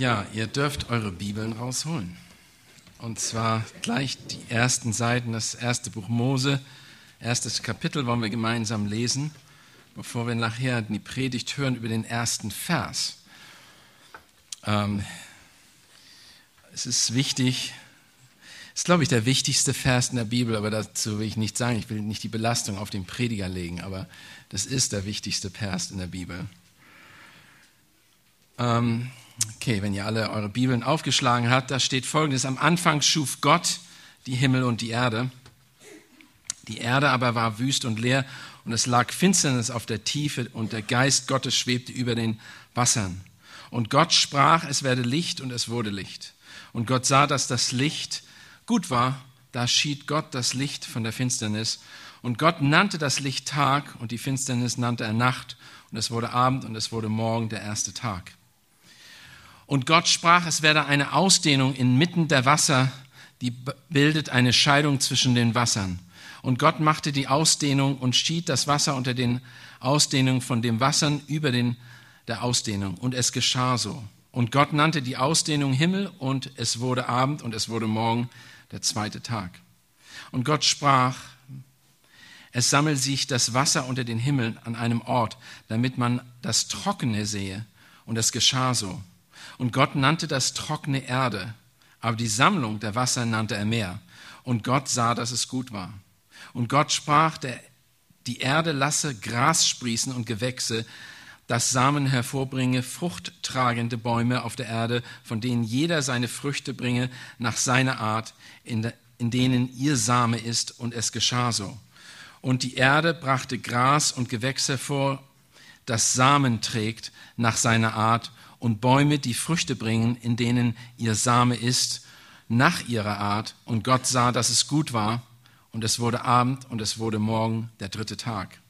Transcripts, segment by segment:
Ja, ihr dürft eure Bibeln rausholen. Und zwar gleich die ersten Seiten, das erste Buch Mose, erstes Kapitel wollen wir gemeinsam lesen, bevor wir nachher die Predigt hören über den ersten Vers. Ähm, es ist wichtig, ist, glaube ich, der wichtigste Vers in der Bibel, aber dazu will ich nichts sagen. Ich will nicht die Belastung auf den Prediger legen, aber das ist der wichtigste Vers in der Bibel. Ähm, Okay, wenn ihr alle eure Bibeln aufgeschlagen habt, da steht folgendes. Am Anfang schuf Gott die Himmel und die Erde. Die Erde aber war wüst und leer und es lag Finsternis auf der Tiefe und der Geist Gottes schwebte über den Wassern. Und Gott sprach, es werde Licht und es wurde Licht. Und Gott sah, dass das Licht gut war. Da schied Gott das Licht von der Finsternis. Und Gott nannte das Licht Tag und die Finsternis nannte er Nacht. Und es wurde Abend und es wurde Morgen der erste Tag. Und Gott sprach, es werde eine Ausdehnung inmitten der Wasser, die bildet eine Scheidung zwischen den Wassern. Und Gott machte die Ausdehnung und schied das Wasser unter den Ausdehnungen von den Wassern über den, der Ausdehnung. Und es geschah so. Und Gott nannte die Ausdehnung Himmel und es wurde Abend und es wurde Morgen der zweite Tag. Und Gott sprach, es sammelt sich das Wasser unter den Himmeln an einem Ort, damit man das Trockene sehe. Und es geschah so. Und Gott nannte das trockene Erde, aber die Sammlung der Wasser nannte er Meer. Und Gott sah, dass es gut war. Und Gott sprach, der, die Erde lasse Gras sprießen und Gewächse, das Samen hervorbringe, fruchttragende Bäume auf der Erde, von denen jeder seine Früchte bringe nach seiner Art, in, de, in denen ihr Same ist. Und es geschah so. Und die Erde brachte Gras und Gewächs hervor, das Samen trägt nach seiner Art, und Bäume, die Früchte bringen, in denen ihr Same ist, nach ihrer Art. Und Gott sah, dass es gut war. Und es wurde Abend und es wurde Morgen der dritte Tag.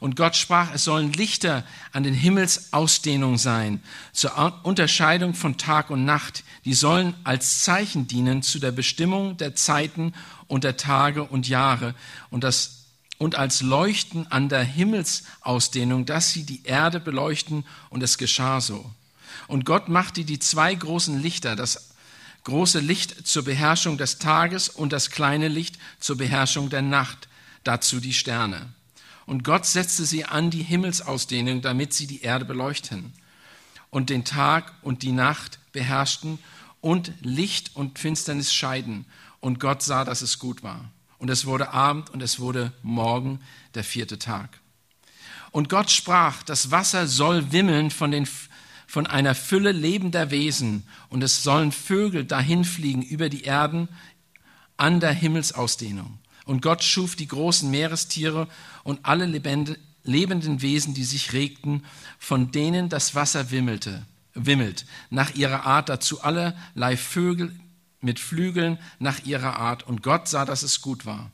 Und Gott sprach, es sollen Lichter an den Himmelsausdehnungen sein, zur Unterscheidung von Tag und Nacht. Die sollen als Zeichen dienen zu der Bestimmung der Zeiten und der Tage und Jahre und das und als Leuchten an der Himmelsausdehnung, dass sie die Erde beleuchten, und es geschah so. Und Gott machte die zwei großen Lichter, das große Licht zur Beherrschung des Tages und das kleine Licht zur Beherrschung der Nacht, dazu die Sterne. Und Gott setzte sie an die Himmelsausdehnung, damit sie die Erde beleuchten und den Tag und die Nacht beherrschten und Licht und Finsternis scheiden. Und Gott sah, dass es gut war. Und es wurde Abend und es wurde Morgen, der vierte Tag. Und Gott sprach, das Wasser soll wimmeln von den von einer Fülle lebender Wesen und es sollen Vögel dahinfliegen über die Erden an der Himmelsausdehnung. Und Gott schuf die großen Meerestiere und alle lebenden Wesen, die sich regten, von denen das Wasser wimmelte, wimmelt, nach ihrer Art dazu allerlei Vögel mit Flügeln nach ihrer Art. Und Gott sah, dass es gut war.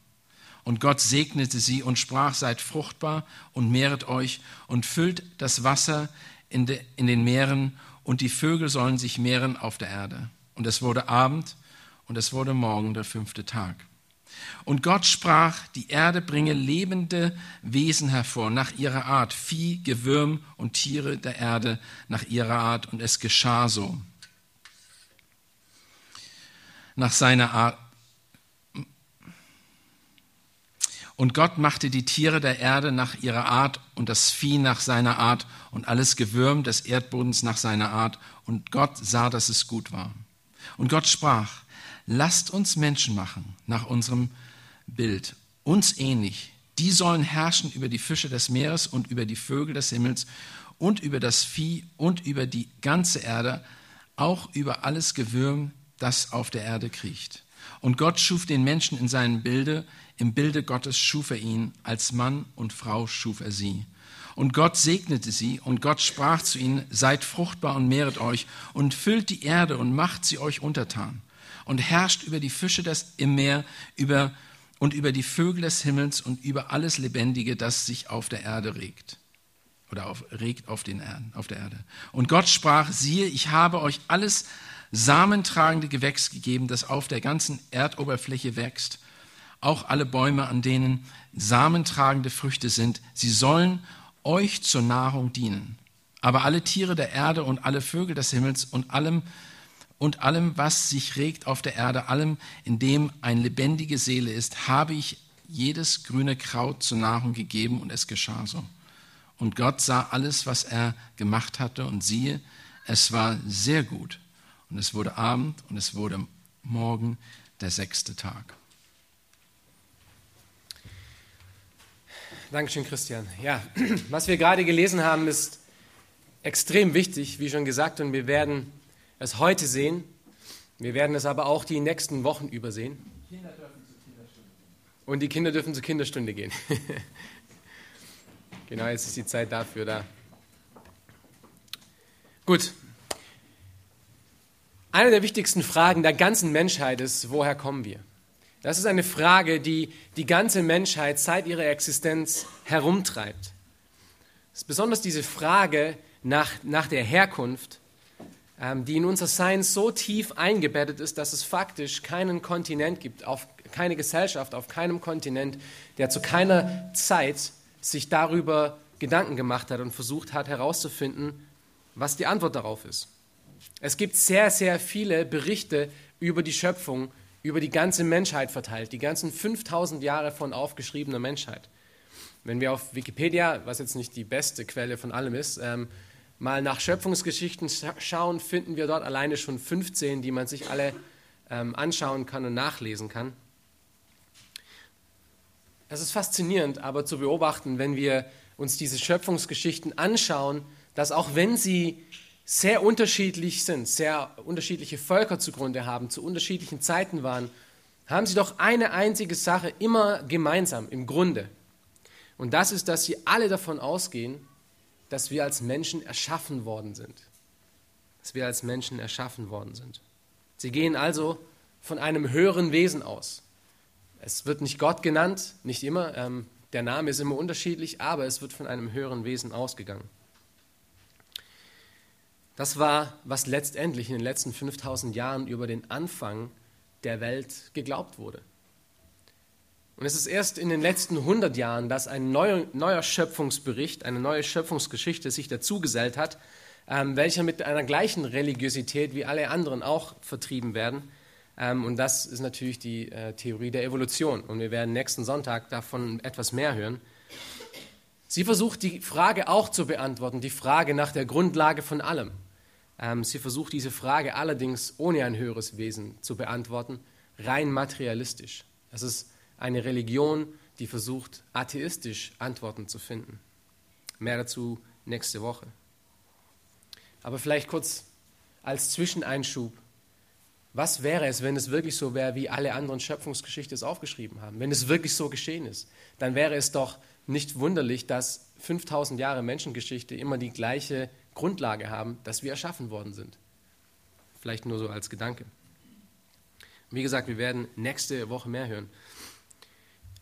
Und Gott segnete sie und sprach, seid fruchtbar und mehret euch und füllt das Wasser in, de, in den Meeren und die Vögel sollen sich mehren auf der Erde. Und es wurde Abend und es wurde Morgen der fünfte Tag. Und Gott sprach, die Erde bringe lebende Wesen hervor, nach ihrer Art, Vieh, Gewürm und Tiere der Erde nach ihrer Art. Und es geschah so. Nach seiner Art, Und Gott machte die Tiere der Erde nach ihrer Art und das Vieh nach seiner Art und alles Gewürm des Erdbodens nach seiner Art. Und Gott sah, dass es gut war. Und Gott sprach, lasst uns Menschen machen nach unserem Bild, uns ähnlich. Die sollen herrschen über die Fische des Meeres und über die Vögel des Himmels und über das Vieh und über die ganze Erde, auch über alles Gewürm, das auf der Erde kriecht. Und Gott schuf den Menschen in seinem Bilde, im Bilde Gottes schuf er ihn, als Mann und Frau schuf er sie. Und Gott segnete sie, und Gott sprach zu ihnen, seid fruchtbar und mehret euch, und füllt die Erde und macht sie euch untertan, und herrscht über die Fische des, im Meer, über, und über die Vögel des Himmels und über alles Lebendige, das sich auf der Erde regt. Oder auf, regt auf, den Erden, auf der Erde. Und Gott sprach, siehe, ich habe euch alles samentragende Gewächs gegeben, das auf der ganzen Erdoberfläche wächst, auch alle Bäume, an denen samentragende Früchte sind, sie sollen euch zur Nahrung dienen. Aber alle Tiere der Erde und alle Vögel des Himmels und allem und allem, was sich regt auf der Erde, allem, in dem eine lebendige Seele ist, habe ich jedes grüne Kraut zur Nahrung gegeben und es geschah so. Und Gott sah alles, was er gemacht hatte und siehe, es war sehr gut. Und es wurde Abend und es wurde Morgen der sechste Tag. Dankeschön, Christian. Ja, was wir gerade gelesen haben, ist extrem wichtig, wie schon gesagt, und wir werden es heute sehen. Wir werden es aber auch die nächsten Wochen übersehen. Und die Kinder dürfen zur Kinderstunde gehen. genau, jetzt ist die Zeit dafür da. Gut. Eine der wichtigsten Fragen der ganzen Menschheit ist, woher kommen wir? Das ist eine Frage, die die ganze Menschheit seit ihrer Existenz herumtreibt. Es ist besonders diese Frage nach, nach der Herkunft, ähm, die in unser Sein so tief eingebettet ist, dass es faktisch keinen Kontinent gibt, auf, keine Gesellschaft auf keinem Kontinent, der zu keiner Zeit sich darüber Gedanken gemacht hat und versucht hat herauszufinden, was die Antwort darauf ist. Es gibt sehr, sehr viele Berichte über die Schöpfung, über die ganze Menschheit verteilt, die ganzen 5000 Jahre von aufgeschriebener Menschheit. Wenn wir auf Wikipedia, was jetzt nicht die beste Quelle von allem ist, ähm, mal nach Schöpfungsgeschichten schauen, finden wir dort alleine schon 15, die man sich alle ähm, anschauen kann und nachlesen kann. Es ist faszinierend, aber zu beobachten, wenn wir uns diese Schöpfungsgeschichten anschauen, dass auch wenn sie sehr unterschiedlich sind, sehr unterschiedliche Völker zugrunde haben, zu unterschiedlichen Zeiten waren, haben sie doch eine einzige Sache immer gemeinsam im Grunde. Und das ist, dass sie alle davon ausgehen, dass wir als Menschen erschaffen worden sind. Dass wir als Menschen erschaffen worden sind. Sie gehen also von einem höheren Wesen aus. Es wird nicht Gott genannt, nicht immer. Ähm, der Name ist immer unterschiedlich, aber es wird von einem höheren Wesen ausgegangen. Das war, was letztendlich in den letzten 5000 Jahren über den Anfang der Welt geglaubt wurde. Und es ist erst in den letzten 100 Jahren, dass ein neuer, Schöpfungsbericht, eine neue Schöpfungsgeschichte sich dazugesellt hat, ähm, welcher mit einer gleichen Religiosität wie alle anderen auch vertrieben werden. Ähm, und das ist natürlich die äh, Theorie der Evolution. Und wir werden nächsten Sonntag davon etwas mehr hören. Sie versucht die Frage auch zu beantworten, die Frage nach der Grundlage von allem. Ähm, sie versucht diese Frage allerdings ohne ein höheres Wesen zu beantworten, rein materialistisch. Es ist eine Religion, die versucht, atheistisch Antworten zu finden. Mehr dazu nächste Woche. Aber vielleicht kurz als Zwischeneinschub. Was wäre es, wenn es wirklich so wäre, wie alle anderen Schöpfungsgeschichten es aufgeschrieben haben? Wenn es wirklich so geschehen ist, dann wäre es doch nicht wunderlich, dass 5000 Jahre Menschengeschichte immer die gleiche Grundlage haben, dass wir erschaffen worden sind. Vielleicht nur so als Gedanke. Wie gesagt, wir werden nächste Woche mehr hören.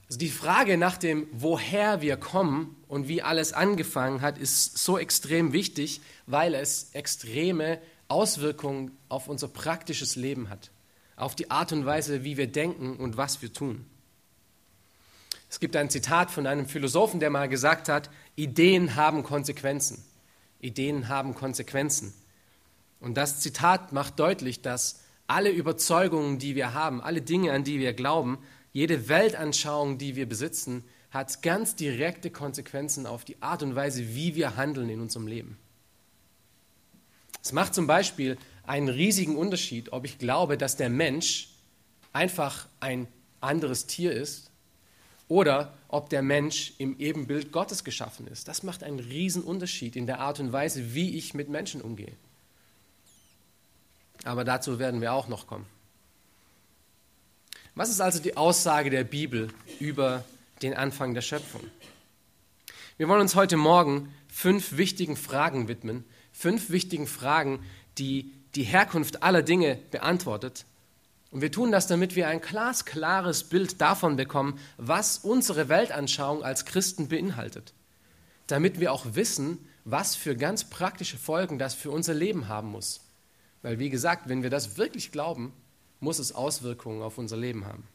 Also die Frage nach dem, woher wir kommen und wie alles angefangen hat, ist so extrem wichtig, weil es extreme Auswirkungen auf unser praktisches Leben hat, auf die Art und Weise, wie wir denken und was wir tun. Es gibt ein Zitat von einem Philosophen, der mal gesagt hat, Ideen haben Konsequenzen. Ideen haben Konsequenzen. Und das Zitat macht deutlich, dass alle Überzeugungen, die wir haben, alle Dinge, an die wir glauben, jede Weltanschauung, die wir besitzen, hat ganz direkte Konsequenzen auf die Art und Weise, wie wir handeln in unserem Leben. Es macht zum Beispiel einen riesigen Unterschied, ob ich glaube, dass der Mensch einfach ein anderes Tier ist oder ob der Mensch im Ebenbild Gottes geschaffen ist. Das macht einen riesen Unterschied in der Art und Weise, wie ich mit Menschen umgehe. Aber dazu werden wir auch noch kommen. Was ist also die Aussage der Bibel über den Anfang der Schöpfung? Wir wollen uns heute Morgen fünf wichtigen Fragen widmen, fünf wichtigen Fragen, die die Herkunft aller Dinge beantwortet. Und wir tun das, damit wir ein glasklares Bild davon bekommen, was unsere Weltanschauung als Christen beinhaltet. Damit wir auch wissen, was für ganz praktische Folgen das für unser Leben haben muss. Weil, wie gesagt, wenn wir das wirklich glauben, muss es Auswirkungen auf unser Leben haben.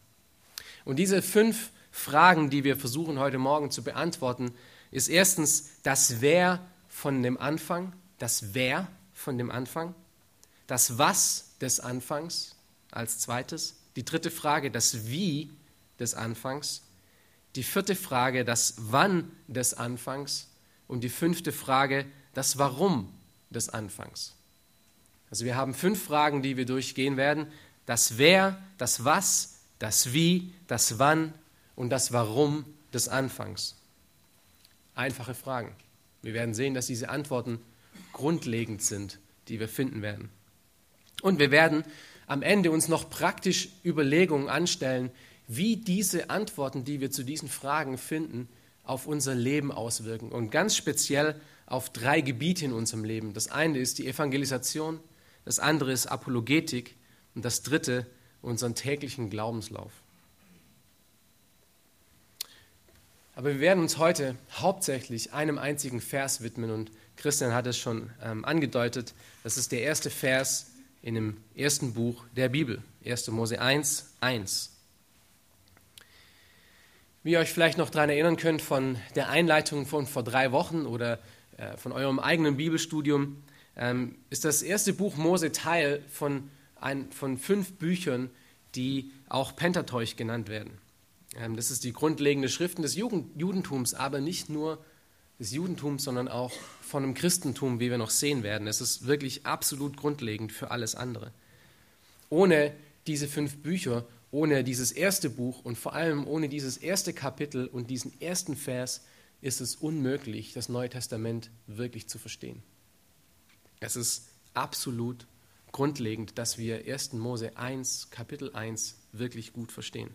Und diese fünf Fragen, die wir versuchen heute Morgen zu beantworten, ist erstens das Wer von dem Anfang, das Wer von dem Anfang, das Was des Anfangs als zweites, die dritte Frage, das Wie des Anfangs, die vierte Frage, das Wann des Anfangs und die fünfte Frage, das Warum des Anfangs. Also wir haben fünf Fragen, die wir durchgehen werden. Das Wer, das Was, das Wie, das Wann und das Warum des Anfangs. Einfache Fragen. Wir werden sehen, dass diese Antworten grundlegend sind, die wir finden werden. Und wir werden am Ende uns noch praktisch Überlegungen anstellen, wie diese Antworten, die wir zu diesen Fragen finden, auf unser Leben auswirken. Und ganz speziell auf drei Gebiete in unserem Leben. Das eine ist die Evangelisation, das andere ist Apologetik und das dritte unseren täglichen Glaubenslauf. Aber wir werden uns heute hauptsächlich einem einzigen Vers widmen und Christian hat es schon ähm, angedeutet. Das ist der erste Vers in dem ersten Buch der Bibel, 1. Mose 1, 1. Wie ihr euch vielleicht noch daran erinnern könnt von der Einleitung von vor drei Wochen oder äh, von eurem eigenen Bibelstudium, ähm, ist das erste Buch Mose Teil von, ein, von fünf Büchern, die auch Pentateuch genannt werden. Ähm, das ist die grundlegende Schriften des Judentums, aber nicht nur des Judentums, sondern auch von dem Christentum, wie wir noch sehen werden. Es ist wirklich absolut grundlegend für alles andere. Ohne diese fünf Bücher, ohne dieses erste Buch und vor allem ohne dieses erste Kapitel und diesen ersten Vers ist es unmöglich, das Neue Testament wirklich zu verstehen. Es ist absolut grundlegend, dass wir 1. Mose 1, Kapitel 1 wirklich gut verstehen.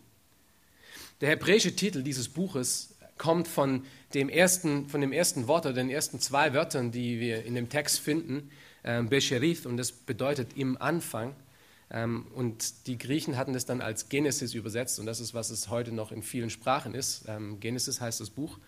Der hebräische Titel dieses Buches kommt von dem ersten, von dem ersten Wort oder den ersten zwei Wörtern, die wir in dem Text finden, äh, Besherith, und das bedeutet im Anfang. Ähm, und die Griechen hatten das dann als Genesis übersetzt, und das ist, was es heute noch in vielen Sprachen ist. Ähm, Genesis heißt das Buch.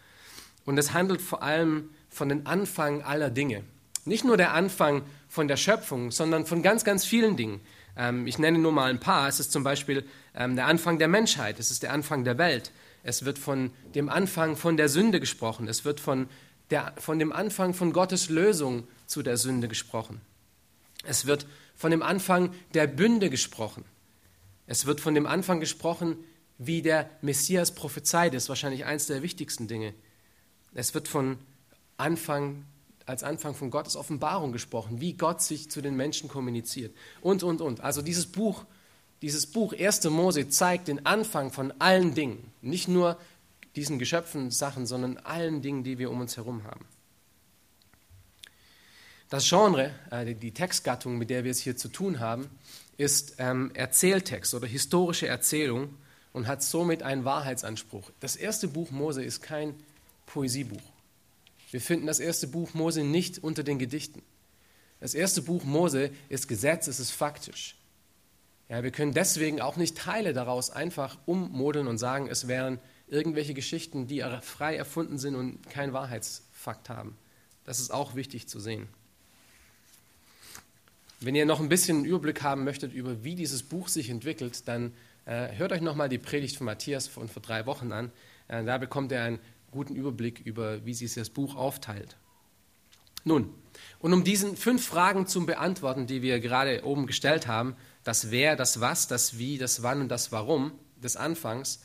Und es handelt vor allem von dem Anfang aller Dinge. Nicht nur der Anfang von der Schöpfung, sondern von ganz, ganz vielen Dingen. Ähm, ich nenne nur mal ein paar. Es ist zum Beispiel ähm, der Anfang der Menschheit, es ist der Anfang der Welt. Es wird von dem Anfang von der Sünde gesprochen. Es wird von, der, von dem Anfang von Gottes Lösung zu der Sünde gesprochen. Es wird von dem Anfang der Bünde gesprochen. Es wird von dem Anfang gesprochen, wie der Messias prophezeit ist, wahrscheinlich eines der wichtigsten Dinge. Es wird von Anfang als Anfang von Gottes Offenbarung gesprochen, wie Gott sich zu den Menschen kommuniziert und, und, und. Also dieses Buch, dieses Buch 1. Mose zeigt den Anfang von allen Dingen, nicht nur diesen Geschöpfen Sachen, sondern allen Dingen, die wir um uns herum haben. Das Genre, äh, die Textgattung, mit der wir es hier zu tun haben, ist ähm, Erzähltext oder historische Erzählung und hat somit einen Wahrheitsanspruch. Das erste Buch Mose ist kein Poesiebuch. Wir finden das erste Buch Mose nicht unter den Gedichten. Das erste Buch Mose ist Gesetz, es ist faktisch. Ja, wir können deswegen auch nicht Teile daraus einfach ummodeln und sagen, es wären irgendwelche Geschichten, die frei erfunden sind und keinen Wahrheitsfakt haben. Das ist auch wichtig zu sehen. Wenn ihr noch ein bisschen einen Überblick haben möchtet über wie dieses Buch sich entwickelt, dann äh, hört euch nochmal die Predigt von Matthias von vor drei Wochen an. Äh, da bekommt ihr einen guten Überblick über, wie sich das Buch aufteilt. Nun, und um diesen fünf Fragen zu beantworten, die wir gerade oben gestellt haben, das Wer, das Was, das Wie, das Wann und das Warum des Anfangs,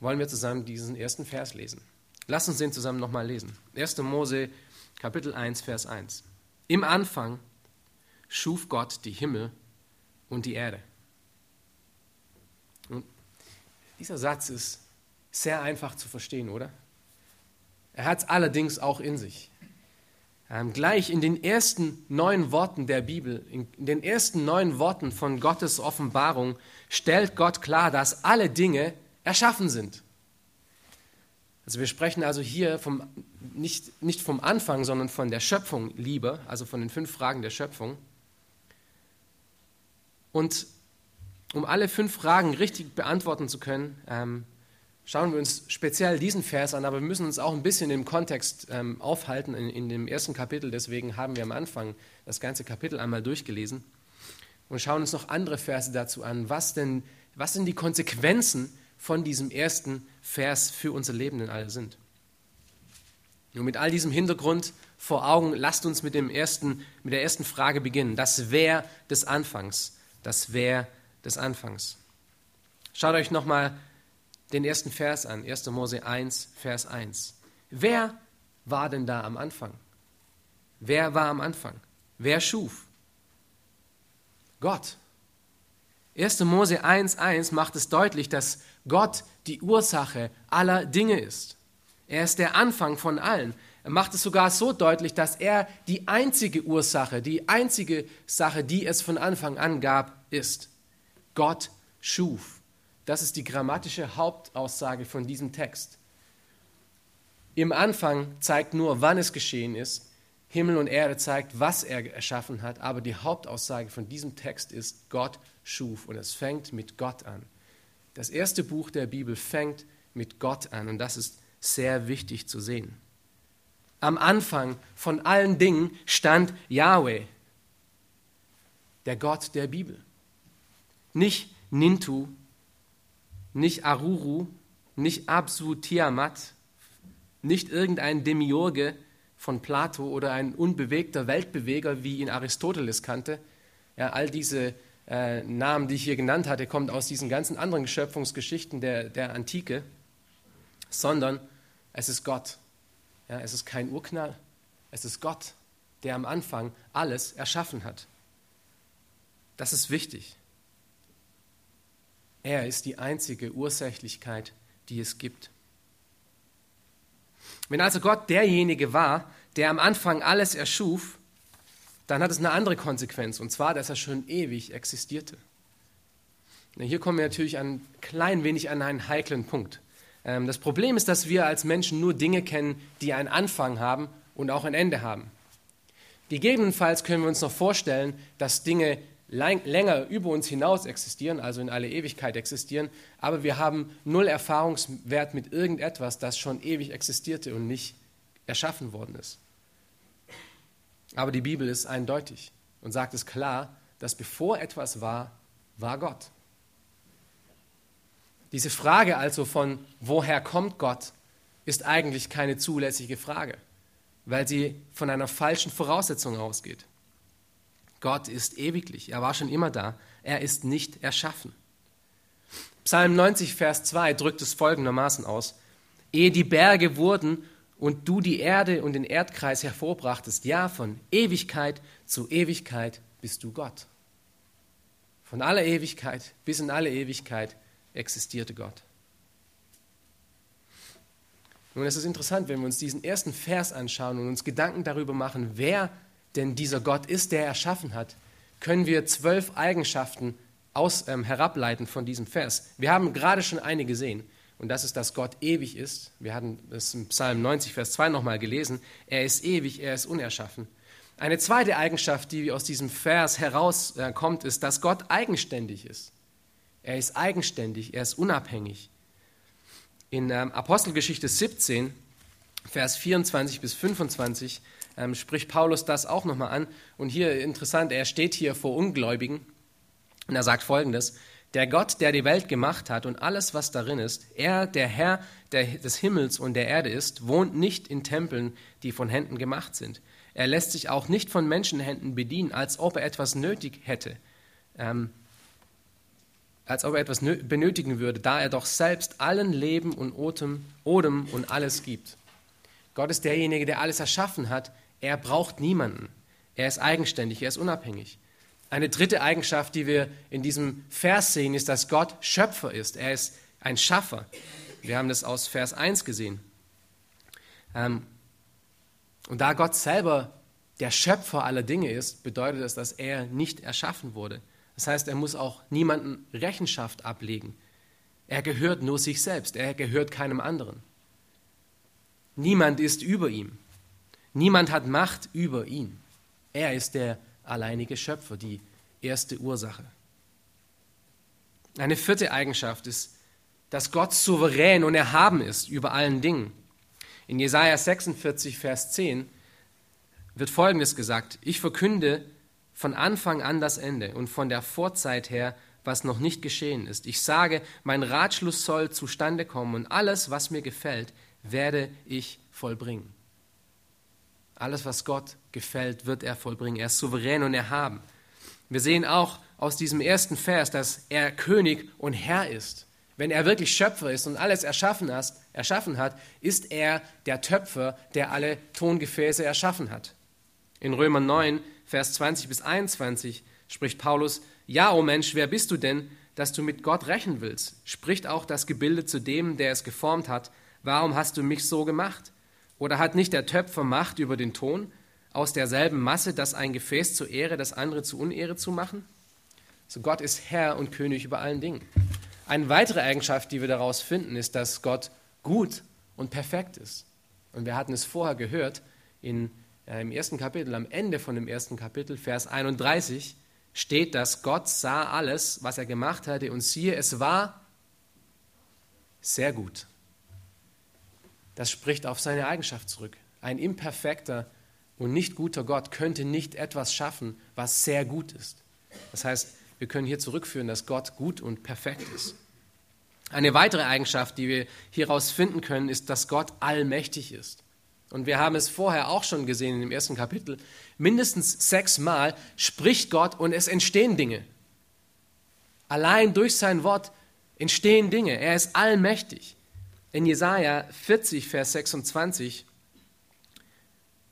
wollen wir zusammen diesen ersten Vers lesen. Lass uns den zusammen nochmal lesen. 1. Mose, Kapitel 1, Vers 1. Im Anfang schuf Gott die Himmel und die Erde. Und dieser Satz ist sehr einfach zu verstehen, oder? Er hat es allerdings auch in sich. Ähm, gleich in den ersten neun Worten der Bibel, in, den ersten neun Worten von Gottes Offenbarung, stellt Gott klar, dass alle Dinge erschaffen sind. Also wir sprechen also hier vom, nicht, nicht vom Anfang, sondern von der Schöpfung lieber, also von den fünf Fragen der Schöpfung. Und um alle fünf Fragen richtig beantworten zu können, ähm, schauen wir uns speziell diesen Vers an, aber wir müssen uns auch ein bisschen im Kontext ähm, aufhalten in, in, dem ersten Kapitel. Deswegen haben wir am Anfang das ganze Kapitel einmal durchgelesen und schauen uns noch andere Verse dazu an. Was denn, was denn die Konsequenzen von diesem ersten Vers für unser Leben denn alle sind? Und mit all diesem Hintergrund vor Augen, lasst uns mit, dem ersten, mit der ersten Frage beginnen. Das Wer des Anfangs. Das Wer des Anfangs. Schaut euch nochmal den ersten Vers an, 1. Mose 1, Vers 1. Wer war denn da am Anfang? Wer war am Anfang? Wer schuf? Gott. 1. Mose 1, 1 macht es deutlich, dass Gott die Ursache aller Dinge ist. Er ist der Anfang von allen. Er macht es sogar so deutlich, dass er die einzige Ursache, die einzige Sache, die es von Anfang an gab, ist. Gott schuf. Das ist die grammatische Hauptaussage von diesem Text. Im Anfang zeigt nur, wann es geschehen ist. Himmel und Erde zeigt, was er erschaffen hat. Aber die Hauptaussage von diesem Text ist, Gott schuf. Und es fängt mit Gott an. Das erste Buch der Bibel fängt mit Gott an. Und das ist sehr wichtig zu sehen. Am Anfang von allen Dingen stand Yahweh, der Gott der Bibel. Nicht Nintu, nicht Aruru, nicht Absu Tiamat, nicht irgendein Demiurge von Plato oder ein unbewegter Weltbeweger, wie ihn Aristoteles kannte. Ja, all diese äh, Namen, die ich hier genannt hatte, kommen aus diesen ganzen anderen Schöpfungsgeschichten der, der Antike, sondern es ist Gott. Ja, es ist kein Urknall, es ist Gott, der am Anfang alles erschaffen hat. Das ist wichtig. Er ist die einzige Ursächlichkeit, die es gibt. Wenn also Gott derjenige war, der am Anfang alles erschuf, dann hat es eine andere Konsequenz, und zwar, dass er schon ewig existierte. Hier kommen wir natürlich ein klein wenig an einen heiklen Punkt. Ähm, das Problem ist, dass wir als Menschen nur Dinge kennen, die einen Anfang haben und auch ein Ende haben. Gegebenenfalls können wir uns noch vorstellen, dass Dinge länger über uns hinaus existieren, also in alle Ewigkeit existieren, aber wir haben null Erfahrungswert mit irgendetwas, das schon ewig existierte und nicht erschaffen worden ist. Aber die Bibel ist eindeutig und sagt es klar, dass bevor etwas war, war Gott. Diese Frage also von woher kommt Gott ist eigentlich keine zulässige Frage, weil sie von einer falschen Voraussetzung ausgeht. Gott ist ewiglich, er war schon immer da, er ist nicht erschaffen. Psalm 90, Vers 2 drückt es folgendermaßen aus, ehe die Berge wurden und du die Erde und den Erdkreis hervorbrachtest, ja, von Ewigkeit zu Ewigkeit bist du Gott. Von aller Ewigkeit bis in alle Ewigkeit existierte Gott. Nun, es ist interessant, wenn wir uns diesen ersten Vers anschauen und uns Gedanken darüber machen, wer denn dieser Gott ist, der erschaffen hat, können wir zwölf Eigenschaften aus, ähm, herableiten von diesem Vers. Wir haben gerade schon eine gesehen. Und das ist, dass Gott ewig ist. Wir hatten das im Psalm 90, Vers 2 nochmal gelesen. Er ist ewig, er ist unerschaffen. Eine zweite Eigenschaft, die aus diesem Vers herauskommt, ist, dass Gott eigenständig ist. Er ist eigenständig, er ist unabhängig. In ähm, Apostelgeschichte 17, Vers 24 bis 25 ähm, spricht Paulus das auch nochmal an. Und hier interessant, er steht hier vor Ungläubigen und er sagt folgendes. Der Gott, der die Welt gemacht hat und alles, was darin ist, er, der Herr der, des Himmels und der Erde ist, wohnt nicht in Tempeln, die von Händen gemacht sind. Er lässt sich auch nicht von Menschenhänden bedienen, als ob er etwas nötig hätte, ähm, als ob er etwas benötigen würde, da er doch selbst allen Leben und Odem, Odem und alles gibt. Gott ist derjenige, der alles erschaffen hat, er braucht niemanden. Er ist eigenständig, er ist unabhängig. Eine dritte Eigenschaft, die wir in diesem Vers sehen, ist, dass Gott Schöpfer ist. Er ist ein Schaffer. Wir haben das aus Vers 1 gesehen. Ähm, und da Gott selber der Schöpfer aller Dinge ist, bedeutet das, dass er nicht erschaffen wurde. Das heißt, er muss auch niemanden Rechenschaft ablegen. Er gehört nur sich selbst. Er gehört keinem anderen. Niemand ist über ihm. Niemand hat Macht über ihn. Er ist der alleinige Schöpfer, die erste Ursache. Eine vierte Eigenschaft ist, dass Gott souverän und erhaben ist über allen Dingen. In Jesaja 46, Vers 10 wird Folgendes gesagt: Ich verkünde von Anfang an das Ende und von der Vorzeit her, was noch nicht geschehen ist. Ich sage, mein Ratschluss soll zustande kommen und alles, was mir gefällt, werde ich vollbringen. Alles, was Gott gefällt, wird er vollbringen. Er ist souverän und erhaben. Wir sehen auch aus diesem ersten Vers, dass er König und Herr ist. Wenn er wirklich Schöpfer ist und alles erschaffen hat, erschaffen hat, ist er der Töpfer, der alle Tongefäße erschaffen hat. In Römer 9, Vers 20 bis 21 spricht Paulus, Ja, o oh Mensch, wer bist du denn, dass du mit Gott rächen willst? Spricht auch das Gebilde zu dem, der es geformt hat, warum hast du mich so gemacht? Oder hat nicht der Töpfer Macht über den Ton, aus derselben Masse das ein Gefäß zur Ehre, das andere zu Unehre zu machen? So Gott ist Herr und König über allen Dingen. Eine weitere Eigenschaft, die wir daraus finden, ist, dass Gott gut und perfekt ist. Und wir hatten es vorher gehört in, äh, im ersten Kapitel, am Ende von dem ersten Kapitel, Vers 31, steht, dass Gott sah alles, was er gemacht hatte, und siehe, es war sehr gut. Das spricht auf seine Eigenschaft zurück. Ein imperfekter und nicht guter Gott könnte nicht etwas schaffen, was sehr gut ist. Das heißt, wir können hier zurückführen, dass Gott gut und perfekt ist. Eine weitere Eigenschaft, die wir hieraus finden können, ist, dass Gott allmächtig ist. Und wir haben es vorher auch schon gesehen in dem ersten Kapitel. Mindestens sechsmal spricht Gott und es entstehen Dinge. Allein durch sein Wort entstehen Dinge. Er ist allmächtig. In Jesaja 40, Vers 26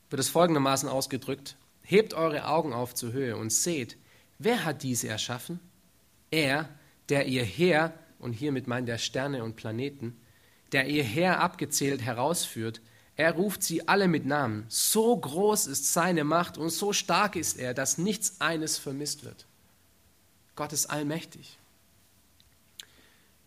wird es folgendermaßen ausgedrückt: Hebt eure Augen auf zur Höhe und seht, wer hat diese erschaffen? Er, der ihr Heer, und hiermit meint er Sterne und Planeten, der ihr Heer abgezählt herausführt, er ruft sie alle mit Namen. So groß ist seine Macht und so stark ist er, dass nichts eines vermisst wird. Gott ist allmächtig.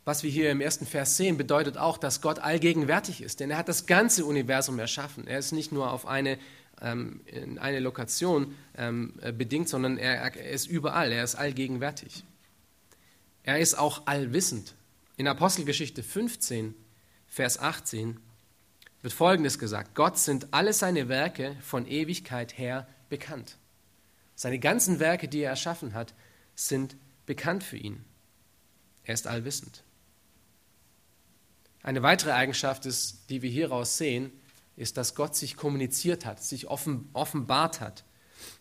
Was wir hier im ersten Vers sehen, bedeutet auch, dass Gott allgegenwärtig ist, denn er hat das ganze Universum erschaffen. Er ist nicht nur auf eine, ähm, in eine Lokation ähm, äh, bedingt, sondern er, er ist überall, er ist allgegenwärtig. Er ist auch allwissend. In Apostelgeschichte 15, Vers 18 wird Folgendes gesagt. Gott sind alle seine Werke von Ewigkeit her bekannt. Seine ganzen Werke, die er erschaffen hat, sind bekannt für ihn. Er ist allwissend. Eine weitere Eigenschaft, ist, die wir hieraus sehen, ist, dass Gott sich kommuniziert hat, sich offen, offenbart hat.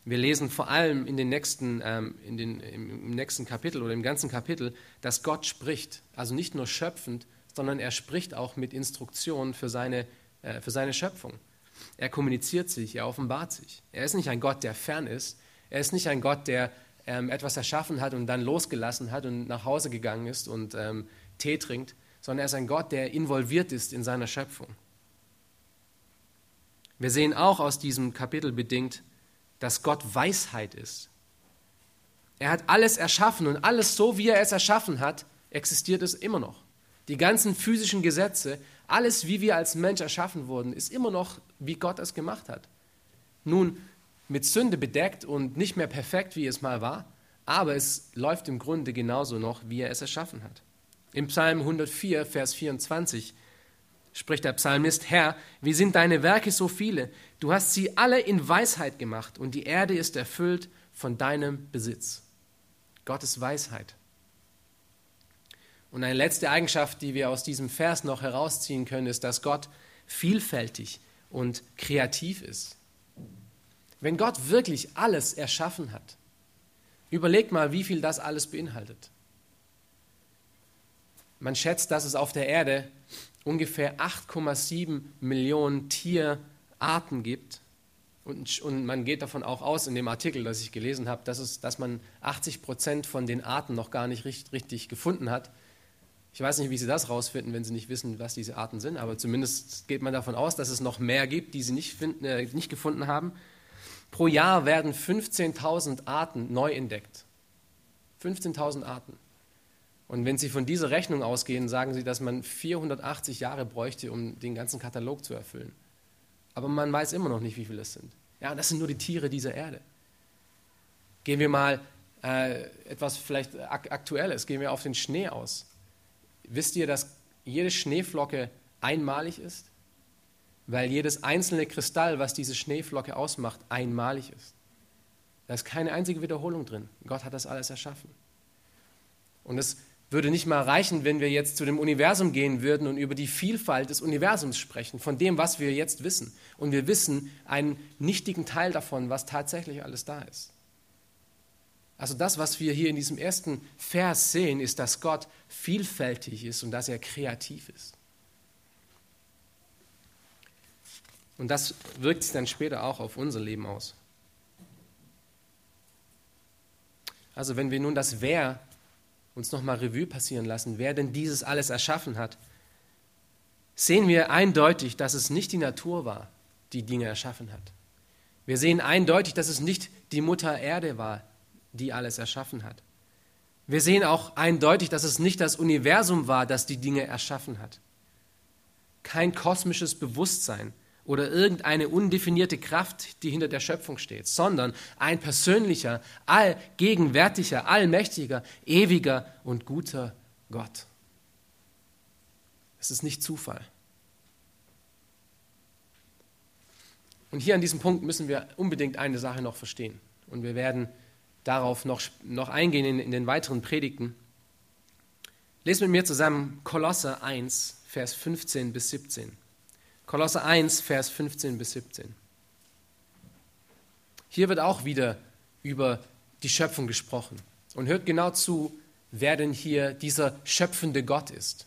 Wir lesen vor allem in den nächsten, ähm, in den, im nächsten Kapitel oder im ganzen Kapitel, dass Gott spricht. Also nicht nur schöpfend, sondern er spricht auch mit Instruktionen für seine äh, für seine Schöpfung. Er kommuniziert sich, er offenbart sich. Er ist nicht ein Gott, der fern ist. Er ist nicht ein Gott, der ähm, etwas erschaffen hat und dann losgelassen hat und nach Hause gegangen ist und ähm, Tee trinkt, sondern er ist ein Gott, der involviert ist in seiner Schöpfung. Wir sehen auch aus diesem Kapitel bedingt, dass Gott Weisheit ist. Er hat alles erschaffen und alles so, wie er es erschaffen hat, existiert es immer noch. Die ganzen physischen Gesetze, alles, wie wir als Mensch erschaffen wurden, ist immer noch, wie Gott es gemacht hat. Nun, mit Sünde bedeckt und nicht mehr perfekt, wie es mal war, aber es läuft im Grunde genauso noch, wie er es erschaffen hat. Im Psalm 104, Vers 24 spricht der Psalmist, Herr, wie sind deine Werke so viele? Du hast sie alle in Weisheit gemacht und die Erde ist erfüllt von deinem Besitz. Gottes Weisheit. Und eine letzte Eigenschaft, die wir aus diesem Vers noch herausziehen können, ist, dass Gott vielfältig und kreativ ist. Wenn Gott wirklich alles erschaffen hat, überlegt mal, wie viel das alles beinhaltet. Man schätzt, dass es auf der Erde ungefähr 8,7 Millionen Tierarten gibt. Und, und, man geht davon auch aus, in dem Artikel, das ich gelesen habe, dass, es, dass man 80 Prozent von den Arten noch gar nicht richtig, richtig gefunden hat. Ich weiß nicht, wie Sie das rausfinden, wenn Sie nicht wissen, was diese Arten sind, aber zumindest geht man davon aus, dass es noch mehr gibt, die Sie nicht, finden, äh, nicht gefunden haben. Pro Jahr werden 15.000 Arten neu entdeckt. 15.000 Arten. Und wenn Sie von dieser Rechnung ausgehen, sagen Sie, dass man 480 Jahre bräuchte, um den ganzen Katalog zu erfüllen. Aber man weiß immer noch nicht, wie viele es sind. Ja, das sind nur die Tiere dieser Erde. Gehen wir mal äh, etwas vielleicht Aktuelles, gehen wir auf den Schnee aus. Wisst ihr, dass jede Schneeflocke einmalig ist? Weil jedes einzelne Kristall, was diese Schneeflocke ausmacht, einmalig ist. Da ist keine einzige Wiederholung drin. Gott hat das alles erschaffen. Und es würde nicht mal reichen, wenn wir jetzt zu dem Universum gehen würden und über die Vielfalt des Universums sprechen, von dem, was wir jetzt wissen. Und wir wissen einen nichtigen Teil davon, was tatsächlich alles da ist. Also das, was wir hier in diesem ersten Vers sehen, ist, dass Gott vielfältig ist und dass er kreativ ist. Und das wirkt sich dann später auch auf unser Leben aus. Also wenn wir nun das Wer uns nochmal Revue passieren lassen, wer denn dieses alles erschaffen hat, sehen wir eindeutig, dass es nicht die Natur war, die Dinge erschaffen hat. Wir sehen eindeutig, dass es nicht die Mutter Erde war, die alles erschaffen hat. Wir sehen auch eindeutig, dass es nicht das Universum war, das die Dinge erschaffen hat. Kein kosmisches Bewusstsein oder irgendeine undefinierte Kraft, die hinter der Schöpfung steht, sondern ein persönlicher, allgegenwärtiger, allmächtiger, ewiger und guter Gott. Es ist nicht Zufall. Und hier an diesem Punkt müssen wir unbedingt eine Sache noch verstehen. Und wir werden darauf noch, noch eingehen in, in den weiteren Predigten. Lesen mit mir zusammen Kolosse 1, Vers 15 bis 17. Kolosse 1, Vers 15 bis 17. Hier wird auch wieder über die Schöpfung gesprochen. Und hört genau zu, wer denn hier dieser schöpfende Gott ist.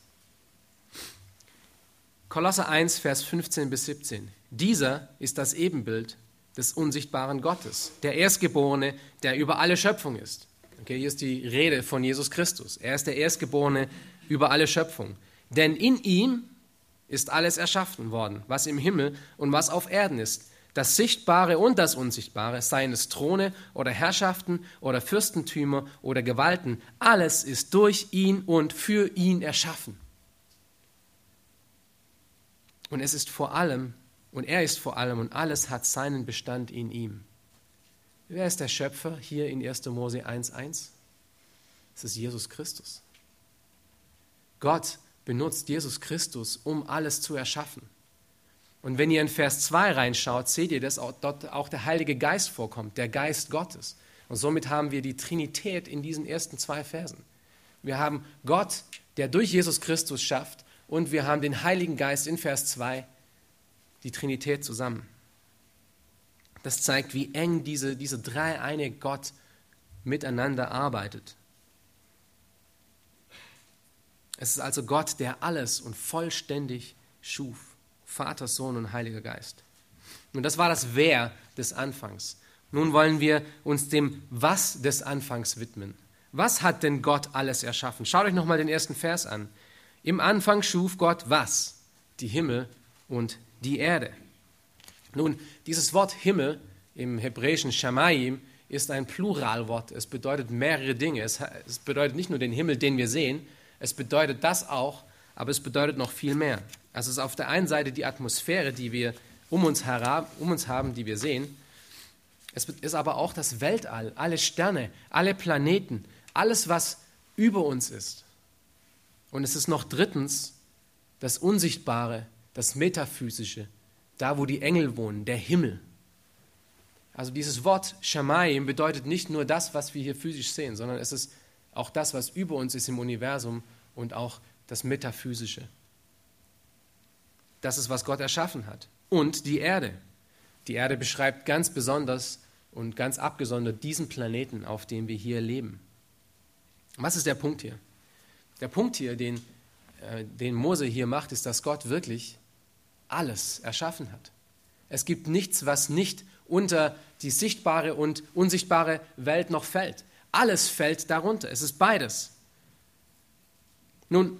Kolosse 1, Vers 15 bis 17. Dieser ist das Ebenbild des unsichtbaren Gottes, der Erstgeborene, der über alle Schöpfung ist. Okay, hier ist die Rede von Jesus Christus. Er ist der Erstgeborene über alle Schöpfung. Denn in ihm ist alles erschaffen worden, was im Himmel und was auf Erden ist. Das Sichtbare und das Unsichtbare, seien es Throne oder Herrschaften oder Fürstentümer oder Gewalten, alles ist durch ihn und für ihn erschaffen. Und es ist vor allem und er ist vor allem und alles hat seinen Bestand in ihm. Wer ist der Schöpfer hier in 1. Mose 1.1? Es ist Jesus Christus. Gott benutzt Jesus Christus, um alles zu erschaffen. Und wenn ihr in Vers 2 reinschaut, seht ihr, dass auch dort auch der Heilige Geist vorkommt, der Geist Gottes. Und somit haben wir die Trinität in diesen ersten zwei Versen. Wir haben Gott, der durch Jesus Christus schafft, und wir haben den Heiligen Geist in Vers 2, die Trinität zusammen. Das zeigt, wie eng diese, diese dreieine Gott miteinander arbeitet. Es ist also Gott, der alles und vollständig schuf. Vater, Sohn und Heiliger Geist. Und das war das Wer des Anfangs. Nun wollen wir uns dem Was des Anfangs widmen. Was hat denn Gott alles erschaffen? Schaut euch nochmal den ersten Vers an. Im Anfang schuf Gott was? Die Himmel und die Erde. Nun, dieses Wort Himmel im hebräischen Shamayim ist ein Pluralwort. Es bedeutet mehrere Dinge. Es, es bedeutet nicht nur den Himmel, den wir sehen, es bedeutet das auch, aber es bedeutet noch viel mehr. Also es ist auf der einen Seite die Atmosphäre, die wir um uns, herab, um uns haben, die wir sehen. Es ist aber auch das Weltall, alle Sterne, alle Planeten, alles, was über uns ist. Und es ist noch drittens das Unsichtbare, das Metaphysische, da wo die Engel wohnen, der Himmel. Also dieses Wort Shamayim bedeutet nicht nur das, was wir hier physisch sehen, sondern es ist auch das, was über uns ist im Universum und auch das Metaphysische. Das ist, was Gott erschaffen hat. Und die Erde. Die Erde beschreibt ganz besonders und ganz abgesondert diesen Planeten, auf dem wir hier leben. Was ist der Punkt hier? Der Punkt hier, den, äh, den Mose hier macht, ist, dass Gott wirklich alles erschaffen hat. Es gibt nichts, was nicht unter die sichtbare und unsichtbare Welt noch fällt. Alles fällt darunter. Es ist beides. Nun,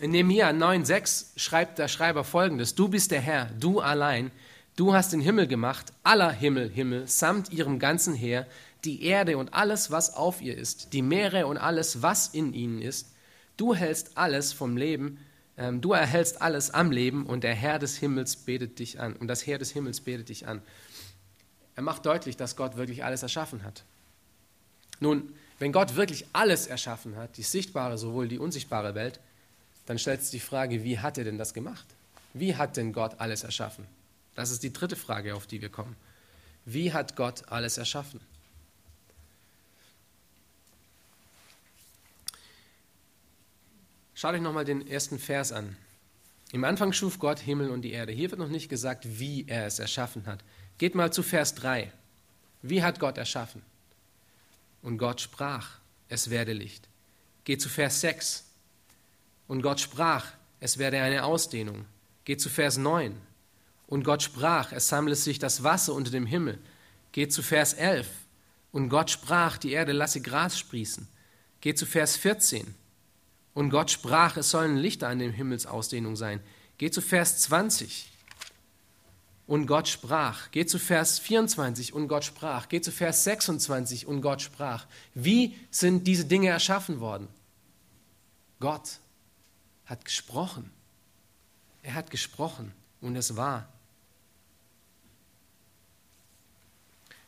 in Nehemiah 9,6 schreibt der Schreiber folgendes: Du bist der Herr, du allein. Du hast den Himmel gemacht, aller Himmel, Himmel, samt ihrem ganzen Heer, die Erde und alles, was auf ihr ist, die Meere und alles, was in ihnen ist. Du hältst alles vom Leben ähm, du erhältst alles am Leben und der Herr des Himmels betet dich an. Und das Herr des Himmels betet dich an. Er macht deutlich, dass Gott wirklich alles erschaffen hat. Nun, wenn Gott wirklich alles erschaffen hat, die sichtbare sowohl die unsichtbare Welt, dann stellt sich die Frage, wie hat er denn das gemacht? Wie hat denn Gott alles erschaffen? Das ist die dritte Frage, auf die wir kommen. Wie hat Gott alles erschaffen? Schaut euch nochmal den ersten Vers an. Im Anfang schuf Gott Himmel und die Erde. Hier wird noch nicht gesagt, wie er es erschaffen hat. Geht mal zu Vers 3. Wie hat Gott erschaffen? Und Gott sprach, es werde Licht. Geht zu Vers 6. Und Gott sprach, es werde eine Ausdehnung. Geht zu Vers 9. Und Gott sprach, es sammle sich das Wasser unter dem Himmel. Geht zu Vers 11. Und Gott sprach, die Erde lasse Gras sprießen. Geht zu Vers 14. Und Gott sprach, es sollen Lichter an dem Himmelsausdehnung sein. Geht zu Vers 20. Und Gott sprach. Geht zu Vers 24 und Gott sprach. Geht zu Vers 26 und Gott sprach. Wie sind diese Dinge erschaffen worden? Gott hat gesprochen. Er hat gesprochen und es war.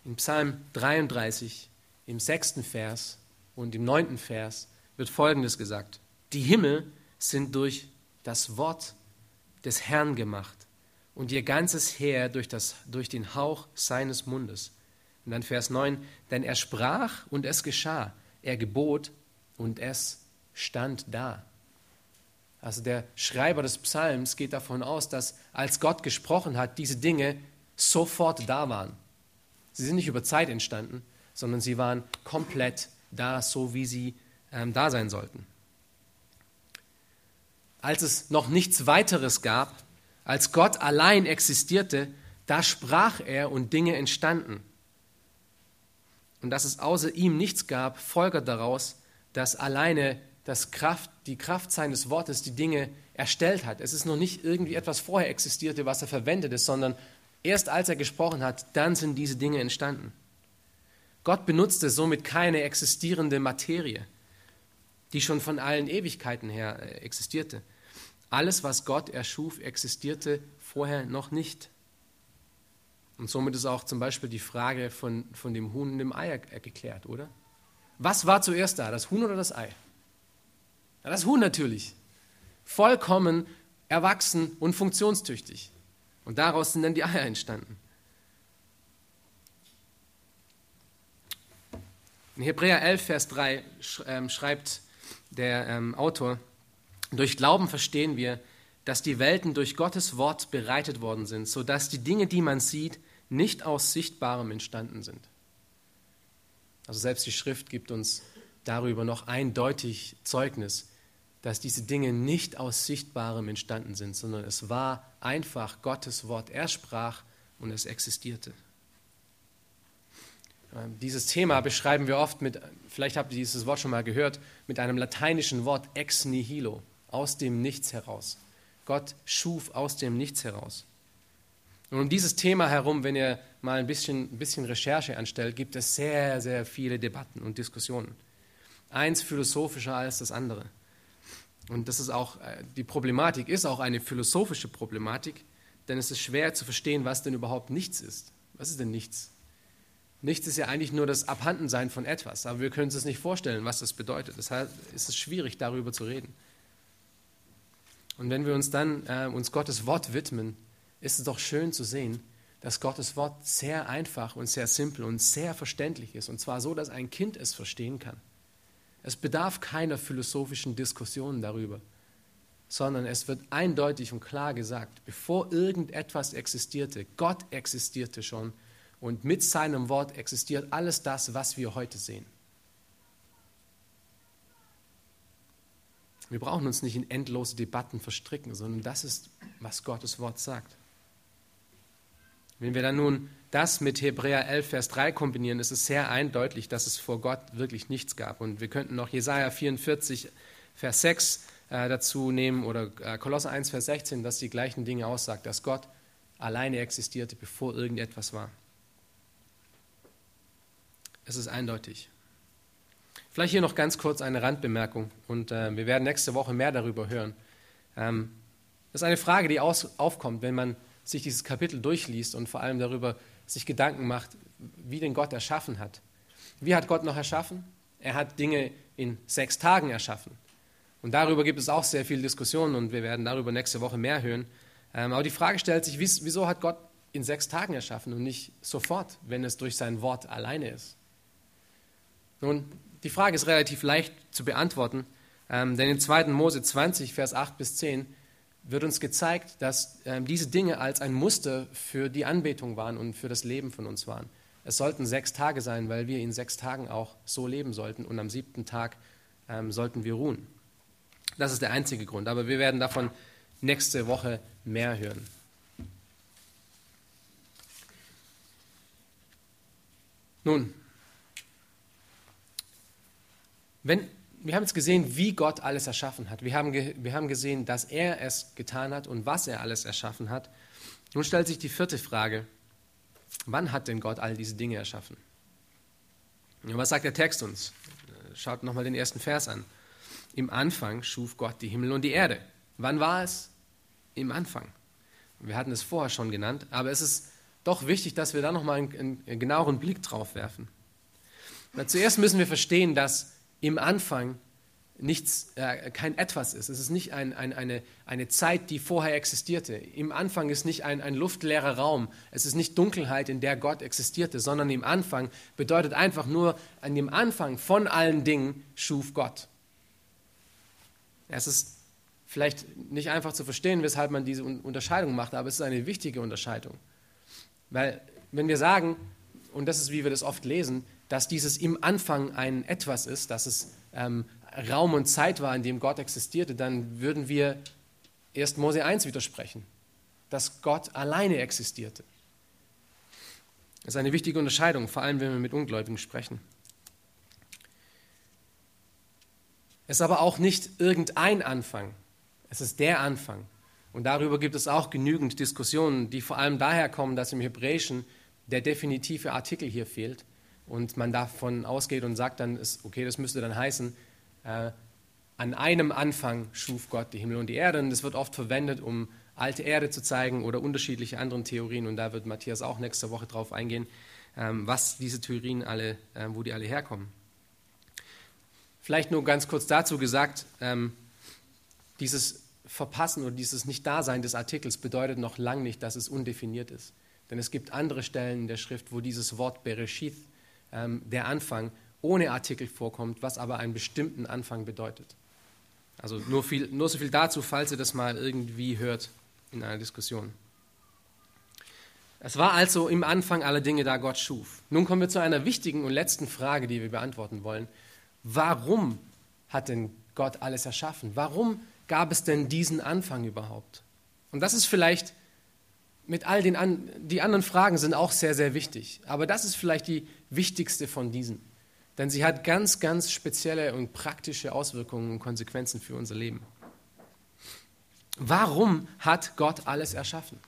In Psalm 33, im sechsten Vers und im neunten Vers wird Folgendes gesagt. Die Himmel sind durch das Wort des Herrn gemacht und ihr ganzes Heer durch, das, durch den Hauch seines Mundes. Und dann Vers 9, denn er sprach und es geschah, er gebot und es stand da. Also der Schreiber des Psalms geht davon aus, dass als Gott gesprochen hat, diese Dinge sofort da waren. Sie sind nicht über Zeit entstanden, sondern sie waren komplett da, so wie sie ähm, da sein sollten. Als es noch nichts weiteres gab, als Gott allein existierte, da sprach er und Dinge entstanden. Und dass es außer ihm nichts gab, folgert daraus, dass alleine das Kraft, die Kraft seines Wortes die Dinge erstellt hat. Es ist noch nicht irgendwie etwas vorher existierte, was er verwendet ist, sondern erst als er gesprochen hat, dann sind diese Dinge entstanden. Gott benutzte somit keine existierende Materie, die schon von allen Ewigkeiten her äh, existierte. Alles, was Gott erschuf, existierte vorher noch nicht. Und somit ist auch zum Beispiel die Frage von, von dem Huhn und dem Ei geklärt, oder? Was war zuerst da, das Huhn oder das Ei? Ja, das Huhn natürlich. Vollkommen erwachsen und funktionstüchtig. Und daraus sind dann die Eier entstanden. In Hebräer 11, Vers 3 ähm, schreibt der ähm, Autor, durch Glauben verstehen wir, dass die Welten durch Gottes Wort bereitet worden sind, sodass die Dinge, die man sieht, nicht aus Sichtbarem entstanden sind. Also selbst die Schrift gibt uns darüber noch eindeutig Zeugnis, dass diese Dinge nicht aus Sichtbarem entstanden sind, sondern es war einfach Gottes Wort. Er sprach und es existierte. Ähm, dieses Thema beschreiben wir oft mit, vielleicht habt ihr dieses Wort schon mal gehört, mit einem lateinischen Wort ex nihilo, aus dem Nichts heraus. Gott schuf aus dem Nichts heraus. Und um dieses Thema herum, wenn ihr mal ein bisschen, ein bisschen Recherche anstellt, gibt es sehr, sehr viele Debatten und Diskussionen. Eins philosophischer als das andere. Und das ist auch, äh, die Problematik ist auch eine philosophische Problematik, denn es ist schwer zu verstehen, was denn überhaupt nichts ist. Was ist denn nichts? Nichts ist ja eigentlich nur das Abhandensein von etwas, aber wir können uns nicht vorstellen, was das bedeutet. Deshalb ist es schwierig, darüber zu reden. Und wenn wir uns dann äh, uns Gottes Wort widmen, ist es doch schön zu sehen, dass Gottes Wort sehr einfach und sehr simpel und sehr verständlich ist. Und zwar so, dass ein Kind es verstehen kann. Es bedarf keiner philosophischen Diskussion darüber, sondern es wird eindeutig und klar gesagt, bevor irgendetwas existierte, Gott existierte schon und mit seinem Wort existiert alles das, was wir heute sehen. Wir brauchen uns nicht in endlose Debatten verstricken, sondern das ist, was Gottes Wort sagt. Wenn wir dann nun das mit Hebräer 11, Vers 3 kombinieren, ist es sehr eindeutig, dass es vor Gott wirklich nichts gab. Und wir könnten noch Jesaja 44, Vers 6 äh, dazu nehmen oder äh, Kolosser 1, Vers 16, das die gleichen Dinge aussagt, dass Gott alleine existierte, bevor irgendetwas war. Es ist eindeutig. Vielleicht hier noch ganz kurz eine Randbemerkung und äh, wir werden nächste Woche mehr darüber hören. Ähm, das ist eine Frage, die aus, aufkommt, wenn man sich dieses Kapitel durchliest und vor allem darüber sich Gedanken macht, wie denn Gott erschaffen hat. Wie hat Gott noch erschaffen? Er hat Dinge in sechs Tagen erschaffen. Und darüber gibt es auch sehr viel Diskussionen und wir werden darüber nächste Woche mehr hören. Ähm, aber die Frage stellt sich, wieso hat Gott in sechs Tagen erschaffen und nicht sofort, wenn es durch sein Wort alleine ist? Nun, die Frage ist relativ leicht zu beantworten, Ähm, denn in 2. Mose 20, Vers 8 bis 10 wird uns gezeigt, dass ähm, diese Dinge als ein Muster für die Anbetung waren und für das Leben von uns waren. Es sollten sechs Tage sein, weil wir in sechs Tagen auch so leben sollten und am siebten Tag ähm, sollten wir ruhen. Das ist der einzige Grund, aber wir werden davon nächste Woche mehr hören. Nun, wenn, wir haben jetzt gesehen, wie Gott alles erschaffen hat. Wir haben, wir haben gesehen, dass er es getan hat und was er alles erschaffen hat. Nun stellt sich die vierte Frage, wann hat denn Gott all diese Dinge erschaffen? Und was sagt der Text uns? Schaut nochmal den ersten Vers an. Im Anfang schuf Gott die Himmel und die Erde. Wann war es? Im Anfang. Wir hatten es vorher schon genannt, aber es ist doch wichtig, dass wir da nochmal einen, einen genaueren Blick drauf werfen. Na, zuerst müssen wir verstehen, dass im Anfang nichts, äh, kein Etwas ist. Es ist nicht ein, ein, eine, eine Zeit, die vorher existierte. Im Anfang ist nicht ein, ein luftleerer Raum. Es ist nicht Dunkelheit, in der Gott existierte, sondern im Anfang bedeutet einfach nur, an dem Anfang von allen Dingen schuf Gott. Es ist vielleicht nicht einfach zu verstehen, weshalb man diese Unterscheidung macht, aber es ist eine wichtige Unterscheidung. Weil wenn wir sagen, und das ist, wie wir das oft lesen, dass dieses im Anfang ein Etwas ist, dass es ähm, Raum und Zeit war, in dem Gott existierte, dann würden wir 1. Mose 1 widersprechen, dass Gott alleine existierte. Das ist eine wichtige Unterscheidung, vor allem wenn wir mit Ungläubigen sprechen. Es ist aber auch nicht irgendein Anfang, es ist der Anfang. Und darüber gibt es auch genügend Diskussionen, die vor allem daher kommen, dass im Hebräischen der definitive Artikel hier fehlt und man davon ausgeht und sagt dann, ist, okay, das müsste dann heißen, äh, an einem Anfang schuf Gott die Himmel und die Erde. Und das wird oft verwendet, um alte Erde zu zeigen oder unterschiedliche andere Theorien. Und da wird Matthias auch nächste Woche drauf eingehen, ähm, was diese Theorien alle, äh, wo die alle herkommen. Vielleicht nur ganz kurz dazu gesagt, ähm, dieses Verpassen oder dieses Nicht-Dasein des Artikels bedeutet noch lange nicht, dass es undefiniert ist. Denn es gibt andere Stellen in der Schrift, wo dieses Wort Bereshith, ähm, der Anfang, ohne Artikel vorkommt, was aber einen bestimmten Anfang bedeutet. Also nur, viel, nur so viel dazu, falls ihr das mal irgendwie hört in einer Diskussion. Es war also im Anfang aller Dinge, da Gott schuf. Nun kommen wir zu einer wichtigen und letzten Frage, die wir beantworten wollen. Warum hat denn Gott alles erschaffen? Warum gab es denn diesen Anfang überhaupt? Und das ist vielleicht mit all den an, die anderen Fragen sind auch sehr, sehr wichtig. Aber das ist vielleicht die wichtigste von diesen. Denn sie hat ganz, ganz spezielle und praktische Auswirkungen und Konsequenzen für unser Leben. Warum hat Gott alles erschaffen?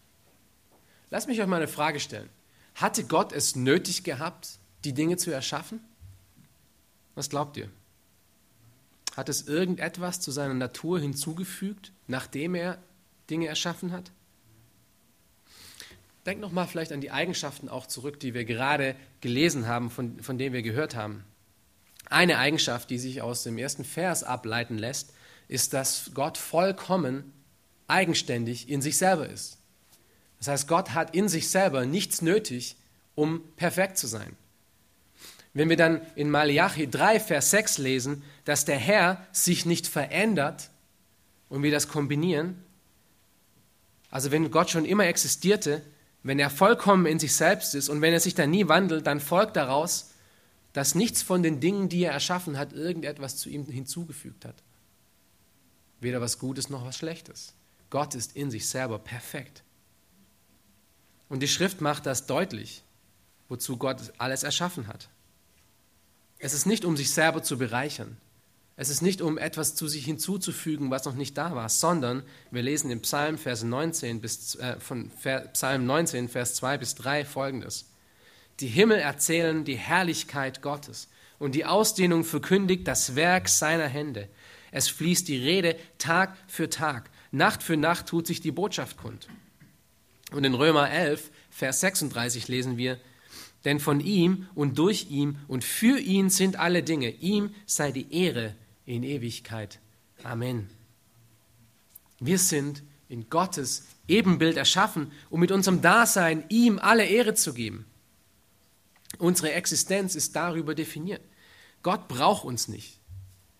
Lass mich euch mal eine Frage stellen. Hatte Gott es nötig gehabt, die Dinge zu erschaffen? Was glaubt ihr? Hat es irgendetwas zu seiner Natur hinzugefügt, nachdem er Dinge erschaffen hat? Denkt nochmal vielleicht an die Eigenschaften auch zurück, die wir gerade gelesen haben, von, von denen wir gehört haben. Eine Eigenschaft, die sich aus dem ersten Vers ableiten lässt, ist, dass Gott vollkommen eigenständig in sich selber ist. Das heißt, Gott hat in sich selber nichts nötig, um perfekt zu sein. Wenn wir dann in Malachi 3, Vers 6 lesen, dass der Herr sich nicht verändert und wir das kombinieren, also wenn Gott schon immer existierte, wenn er vollkommen in sich selbst ist und wenn er sich dann nie wandelt, dann folgt daraus, dass nichts von den Dingen, die er erschaffen hat, irgendetwas zu ihm hinzugefügt hat. Weder was Gutes noch was Schlechtes. Gott ist in sich selber perfekt. Und die Schrift macht das deutlich, wozu Gott alles erschaffen hat. Es ist nicht, um sich selber zu bereichern. Es ist nicht, um etwas zu sich hinzuzufügen, was noch nicht da war, sondern wir lesen im Psalm, Vers 19 bis, äh, von Psalm 19, Vers 2 bis 3 folgendes. Die Himmel erzählen die Herrlichkeit Gottes und die Ausdehnung verkündigt das Werk seiner Hände. Es fließt die Rede Tag für Tag, Nacht für Nacht tut sich die Botschaft kund. Und in Römer 11, Vers 36 lesen wir, denn von ihm und durch ihm und für ihn sind alle Dinge. Ihm sei die Ehre in Ewigkeit. Amen. Wir sind in Gottes Ebenbild erschaffen, um mit unserem Dasein ihm alle Ehre zu geben. Unsere Existenz ist darüber definiert. Gott braucht uns nicht.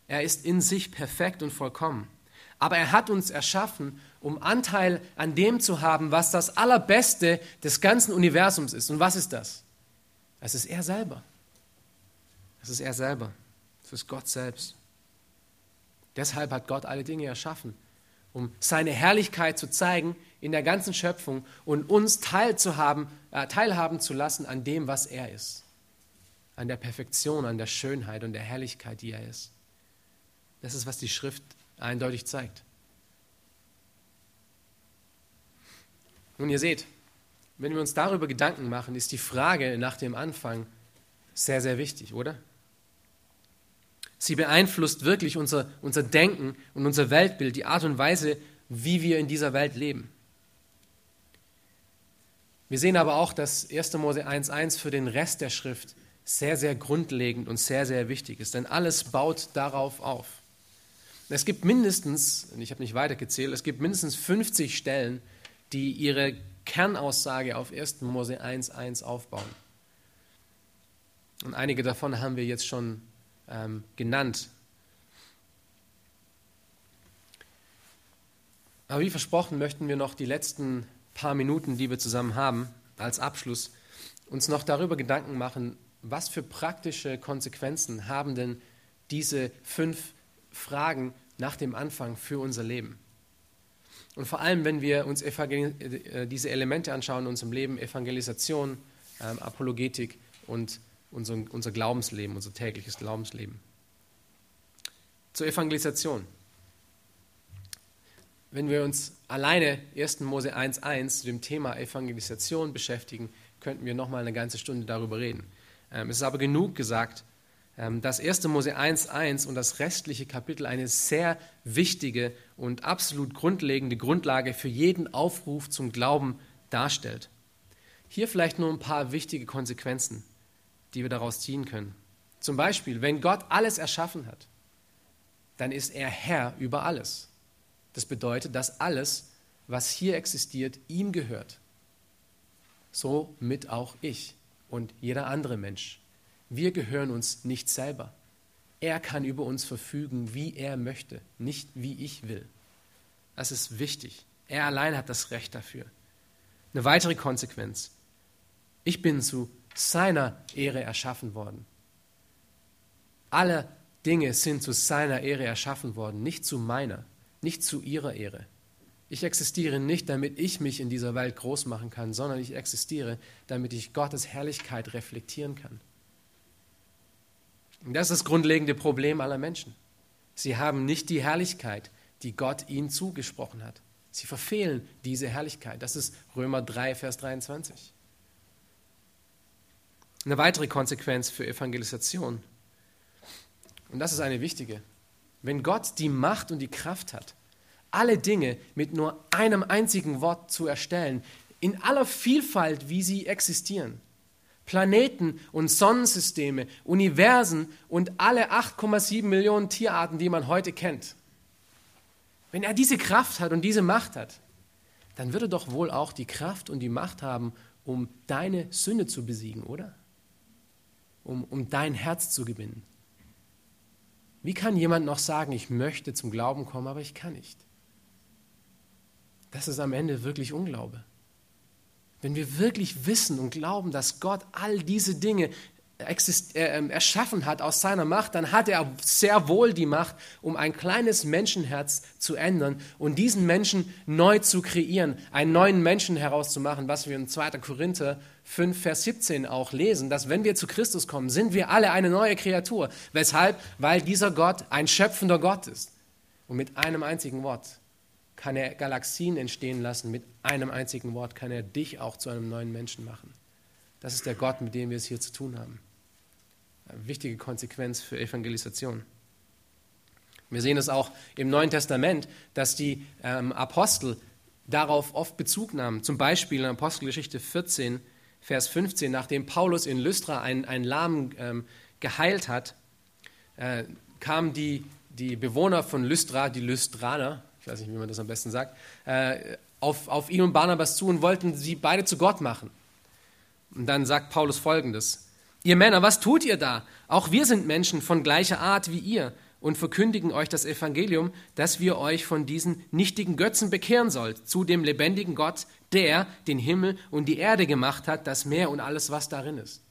Er ist in sich perfekt und vollkommen. Aber er hat uns erschaffen, um Anteil an dem zu haben, was das Allerbeste des ganzen Universums ist. Und was ist das? Es ist er selber. Es ist er selber. Es ist Gott selbst. Deshalb hat Gott alle Dinge erschaffen, um seine Herrlichkeit zu zeigen in der ganzen Schöpfung und uns teilzuhaben, äh, teilhaben zu lassen an dem, was er ist. An der Perfektion, an der Schönheit und der Herrlichkeit, die er ist. Das ist, was die Schrift eindeutig zeigt. Nun, ihr seht, wenn wir uns darüber Gedanken machen, ist die Frage nach dem Anfang sehr, sehr wichtig, oder? Sie beeinflusst wirklich unser, unser Denken und unser Weltbild, die Art und Weise, wie wir in dieser Welt leben. Wir sehen aber auch, dass 1. Mose 1.1 für den Rest der Schrift sehr, sehr grundlegend und sehr, sehr wichtig ist, denn alles baut darauf auf. Es gibt mindestens, ich habe nicht weitergezählt, es gibt mindestens 50 Stellen, die ihre Kernaussage auf 1. Mose 1.1 aufbauen. Und einige davon haben wir jetzt schon ähm, genannt. Aber wie versprochen möchten wir noch die letzten paar Minuten, die wir zusammen haben, als Abschluss, uns noch darüber Gedanken machen, was für praktische Konsequenzen haben denn diese fünf Fragen nach dem Anfang für unser Leben. Und vor allem, wenn wir uns äh, diese Elemente anschauen in unserem Leben, Evangelisation, ähm, Apologetik und unser, unser Glaubensleben, unser tägliches Glaubensleben. Zur Evangelisation. Wenn wir uns alleine 1. Mose 1.1 zu dem Thema Evangelisation beschäftigen, könnten wir nochmal eine ganze Stunde darüber reden. Ähm, es ist aber genug gesagt, ähm, dass 1. Mose 1.1 und das restliche Kapitel eine sehr wichtige und absolut grundlegende Grundlage für jeden Aufruf zum Glauben darstellt. Hier vielleicht nur ein paar wichtige Konsequenzen die wir daraus ziehen können. Zum Beispiel, wenn Gott alles erschaffen hat, dann ist er Herr über alles. Das bedeutet, dass alles, was hier existiert, ihm gehört. So mit auch ich und jeder andere Mensch. Wir gehören uns nicht selber. Er kann über uns verfügen, wie er möchte, nicht wie ich will. Das ist wichtig. Er allein hat das Recht dafür. Eine weitere Konsequenz. Ich bin zu seiner Ehre erschaffen worden. Alle Dinge sind zu seiner Ehre erschaffen worden, nicht zu meiner, nicht zu ihrer Ehre. Ich existiere nicht, damit ich mich in dieser Welt groß machen kann, sondern ich existiere, damit ich Gottes Herrlichkeit reflektieren kann. Und das ist das grundlegende Problem aller Menschen. Sie haben nicht die Herrlichkeit, die Gott ihnen zugesprochen hat. Sie verfehlen diese Herrlichkeit. Das ist Römer 3, Vers 23. Eine weitere Konsequenz für Evangelisation. Und das ist eine wichtige. Wenn Gott die Macht und die Kraft hat, alle Dinge mit nur einem einzigen Wort zu erstellen, in aller Vielfalt, wie sie existieren, Planeten und Sonnensysteme, Universen und alle 8,7 Millionen Tierarten, die man heute kennt. Wenn er diese Kraft hat und diese Macht hat, dann würde er doch wohl auch die Kraft und die Macht haben, um deine Sünde zu besiegen, oder? Um, um dein Herz zu gewinnen. Wie kann jemand noch sagen, ich möchte zum Glauben kommen, aber ich kann nicht? Das ist am Ende wirklich Unglaube. Wenn wir wirklich wissen und glauben, dass Gott all diese Dinge erschaffen hat aus seiner Macht, dann hat er sehr wohl die Macht, um ein kleines Menschenherz zu ändern und diesen Menschen neu zu kreieren, einen neuen Menschen herauszumachen, was wir in 2. Korinther 5, Vers 17 auch lesen, dass wenn wir zu Christus kommen, sind wir alle eine neue Kreatur. Weshalb? Weil dieser Gott ein schöpfender Gott ist. Und mit einem einzigen Wort kann er Galaxien entstehen lassen, mit einem einzigen Wort kann er dich auch zu einem neuen Menschen machen. Das ist der Gott, mit dem wir es hier zu tun haben wichtige Konsequenz für Evangelisation. Wir sehen es auch im Neuen Testament, dass die ähm, Apostel darauf oft Bezug nahmen. Zum Beispiel in Apostelgeschichte 14, Vers 15, nachdem Paulus in Lystra einen, einen Lahmen ähm, geheilt hat, äh, kamen die, die Bewohner von Lystra, die Lystraner, ich weiß nicht, wie man das am besten sagt, äh, auf, auf ihn und Barnabas zu und wollten sie beide zu Gott machen. Und dann sagt Paulus folgendes: Ihr Männer, was tut ihr da? Auch wir sind Menschen von gleicher Art wie ihr und verkündigen euch das Evangelium, dass wir euch von diesen nichtigen Götzen bekehren sollt, zu dem lebendigen Gott, der den Himmel und die Erde gemacht hat, das Meer und alles, was darin ist.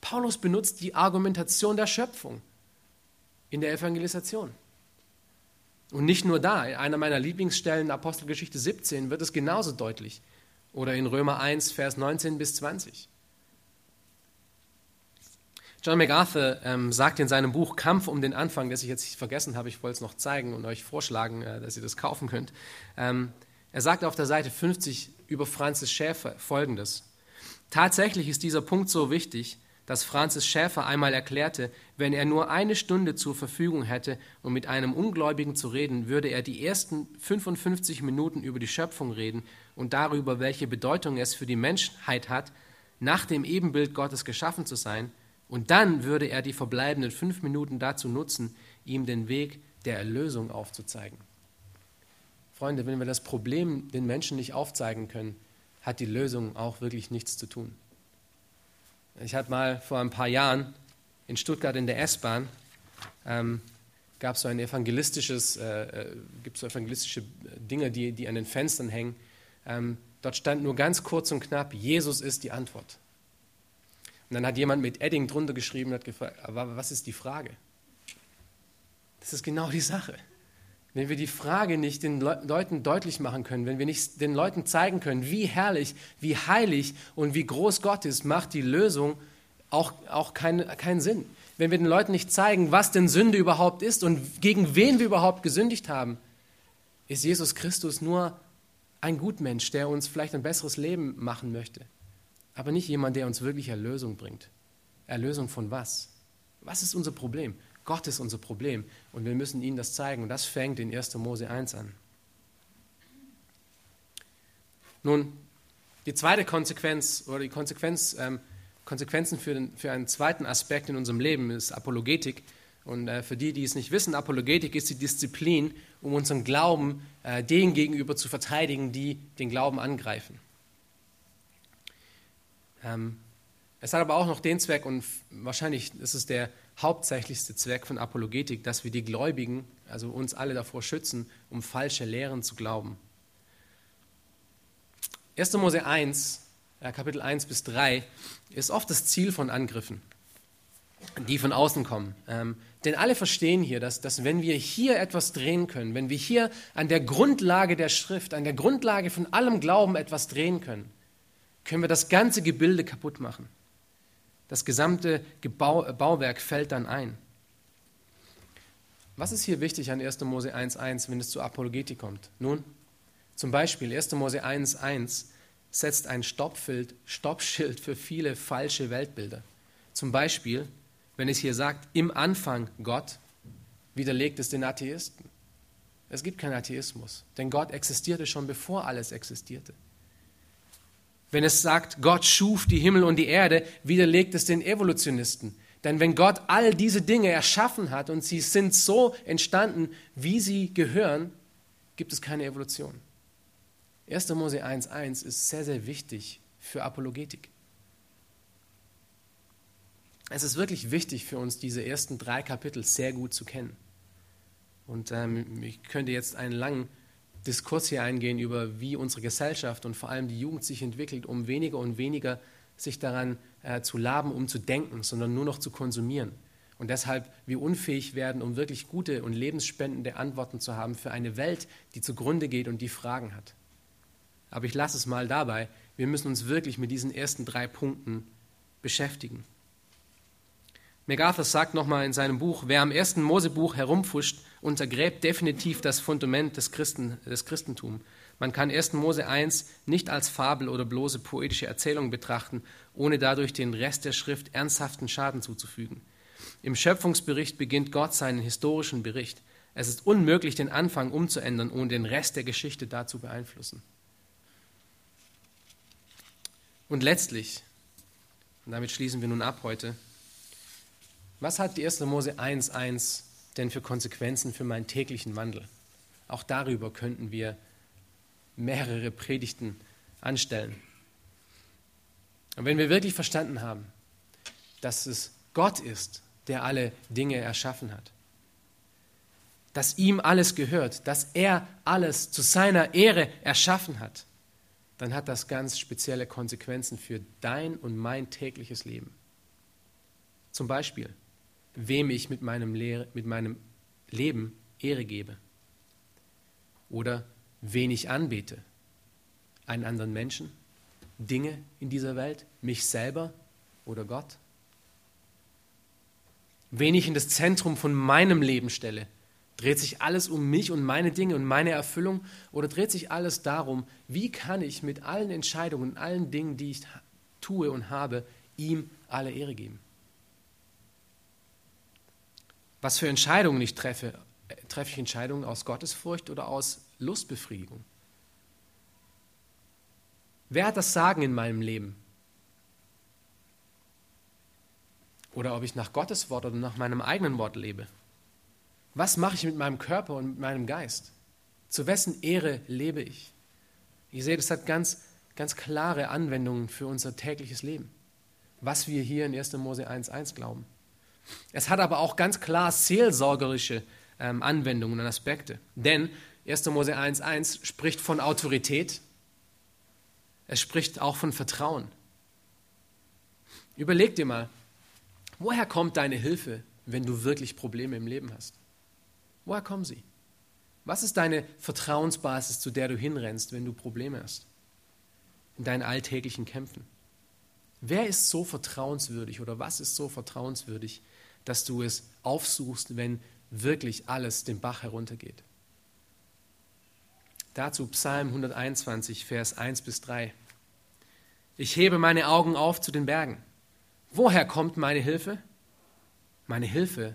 Paulus benutzt die Argumentation der Schöpfung in der Evangelisation. Und nicht nur da, in einer meiner Lieblingsstellen, Apostelgeschichte 17, wird es genauso deutlich. Oder in Römer 1, Vers 19 bis 20. John MacArthur ähm, sagt in seinem Buch Kampf um den Anfang, das ich jetzt vergessen habe, ich wollte es noch zeigen und euch vorschlagen, äh, dass ihr das kaufen könnt. Ähm, er sagt auf der Seite 50 über Francis Schäfer folgendes. Tatsächlich ist dieser Punkt so wichtig, dass Francis Schäfer einmal erklärte, wenn er nur eine Stunde zur Verfügung hätte, um mit einem Ungläubigen zu reden, würde er die ersten 55 Minuten über die Schöpfung reden und darüber, welche Bedeutung es für die Menschheit hat, nach dem Ebenbild Gottes geschaffen zu sein – und dann würde er die verbleibenden fünf Minuten dazu nutzen, ihm den Weg der Erlösung aufzuzeigen. Freunde, wenn wir das Problem den Menschen nicht aufzeigen können, hat die Lösung auch wirklich nichts zu tun. Ich hatte mal vor ein paar Jahren in Stuttgart in der S-Bahn ähm, gab so ein evangelistisches, äh, äh, gibt so evangelistische Dinge, die, die an den Fenstern hängen. Ähm, dort stand nur ganz kurz und knapp: Jesus ist die Antwort. Und dann hat jemand mit Edding drunter geschrieben und hat gefragt, aber was ist die Frage? Das ist genau die Sache. Wenn wir die Frage nicht den Le Leuten deutlich machen können, wenn wir nicht den Leuten zeigen können, wie herrlich, wie heilig und wie groß Gott ist, macht die Lösung auch, auch keinen kein Sinn. Wenn wir den Leuten nicht zeigen, was denn Sünde überhaupt ist und gegen wen wir überhaupt gesündigt haben, ist Jesus Christus nur ein Gutmensch, der uns vielleicht ein besseres Leben machen möchte aber nicht jemand, der uns wirklich Erlösung bringt. Erlösung von was? Was ist unser Problem? Gott ist unser Problem und wir müssen ihnen das zeigen und das fängt in 1. Mose 1 an. Nun, die zweite Konsequenz oder die Konsequenz, ähm, Konsequenzen für, den, für einen zweiten Aspekt in unserem Leben ist Apologetik. Und äh, für die, die es nicht wissen, Apologetik ist die Disziplin, um unseren Glauben äh, denen gegenüber zu verteidigen, die den Glauben angreifen. Ähm, es hat aber auch noch den Zweck, und wahrscheinlich ist es der hauptsächlichste Zweck von Apologetik, dass wir die Gläubigen, also uns alle davor schützen, um falsche Lehren zu glauben. 1. Mose 1, Kapitel 1 bis 3, ist oft das Ziel von Angriffen, die von außen kommen. Ähm, denn alle verstehen hier, dass, dass wenn wir hier etwas drehen können, wenn wir hier an der Grundlage der Schrift, an der Grundlage von allem Glauben etwas drehen können, können wir das ganze Gebilde kaputt machen. Das gesamte Gebau, Bauwerk fällt dann ein. Was ist hier wichtig an 1. Mose 1.1, wenn es zur Apologetik kommt? Nun, zum Beispiel 1. Mose 1.1 setzt ein Stoppschild, Stoppschild für viele falsche Weltbilder. Zum Beispiel, wenn es hier sagt, im Anfang Gott, widerlegt es den Atheisten. Es gibt keinen Atheismus, denn Gott existierte schon bevor alles existierte. Wenn es sagt, Gott schuf die Himmel und die Erde, widerlegt es den Evolutionisten. Denn wenn Gott all diese Dinge erschaffen hat und sie sind so entstanden, wie sie gehören, gibt es keine Evolution. 1. Mose 1.1 ist sehr, sehr wichtig für Apologetik. Es ist wirklich wichtig für uns, diese ersten drei Kapitel sehr gut zu kennen. Und ähm, ich könnte jetzt einen langen Diskurs hier eingehen über, wie unsere Gesellschaft und vor allem die Jugend sich entwickelt, um weniger und weniger sich daran äh, zu laben, um zu denken, sondern nur noch zu konsumieren. Und deshalb wir unfähig werden, um wirklich gute und lebensspendende Antworten zu haben für eine Welt, die zugrunde geht und die Fragen hat. Aber ich lasse es mal dabei. Wir müssen uns wirklich mit diesen ersten drei Punkten beschäftigen. MacArthur sagt nochmal in seinem Buch, wer am ersten Mosebuch herumfuscht, untergräbt definitiv das Fundament des, Christen, des Christentums. Man kann 1. Mose 1 nicht als Fabel oder bloße poetische Erzählung betrachten, ohne dadurch den Rest der Schrift ernsthaften Schaden zuzufügen. Im Schöpfungsbericht beginnt Gott seinen historischen Bericht. Es ist unmöglich, den Anfang umzuändern, ohne den Rest der Geschichte dazu beeinflussen. Und letztlich, und damit schließen wir nun ab heute, was hat die 1. Mose 1.1 denn für Konsequenzen für meinen täglichen Wandel? Auch darüber könnten wir mehrere Predigten anstellen. Und wenn wir wirklich verstanden haben, dass es Gott ist, der alle Dinge erschaffen hat, dass ihm alles gehört, dass er alles zu seiner Ehre erschaffen hat, dann hat das ganz spezielle Konsequenzen für dein und mein tägliches Leben. Zum Beispiel, wem ich mit meinem, Lehre, mit meinem Leben Ehre gebe oder wen ich anbete. Einen anderen Menschen, Dinge in dieser Welt, mich selber oder Gott. Wen ich in das Zentrum von meinem Leben stelle, Dreht sich alles um mich und meine Dinge und meine Erfüllung oder dreht sich alles darum, wie kann ich mit allen Entscheidungen allen Dingen, die ich tue und habe, ihm alle Ehre geben? Was für Entscheidungen ich treffe, treffe ich Entscheidungen aus Gottesfurcht oder aus Lustbefriedigung? Wer hat das Sagen in meinem Leben? Oder ob ich nach Gottes Wort oder nach meinem eigenen Wort lebe? Was mache ich mit meinem Körper und mit meinem Geist? Zu wessen Ehre lebe ich? Ihr seht, es hat ganz, ganz klare Anwendungen für unser tägliches Leben, was wir hier in 1. Mose 1.1 glauben. Es hat aber auch ganz klar seelsorgerische ähm, Anwendungen und Aspekte. Denn 1. Mose 1.1 spricht von Autorität, es spricht auch von Vertrauen. Überleg dir mal, woher kommt deine Hilfe, wenn du wirklich Probleme im Leben hast? Woher kommen sie? Was ist deine Vertrauensbasis, zu der du hinrennst, wenn du Probleme hast? In deinen alltäglichen Kämpfen. Wer ist so vertrauenswürdig oder was ist so vertrauenswürdig, dass du es aufsuchst, wenn wirklich alles den Bach heruntergeht? Dazu Psalm 121, Vers 1 bis 3. Ich hebe meine Augen auf zu den Bergen. Woher kommt meine Hilfe? Meine Hilfe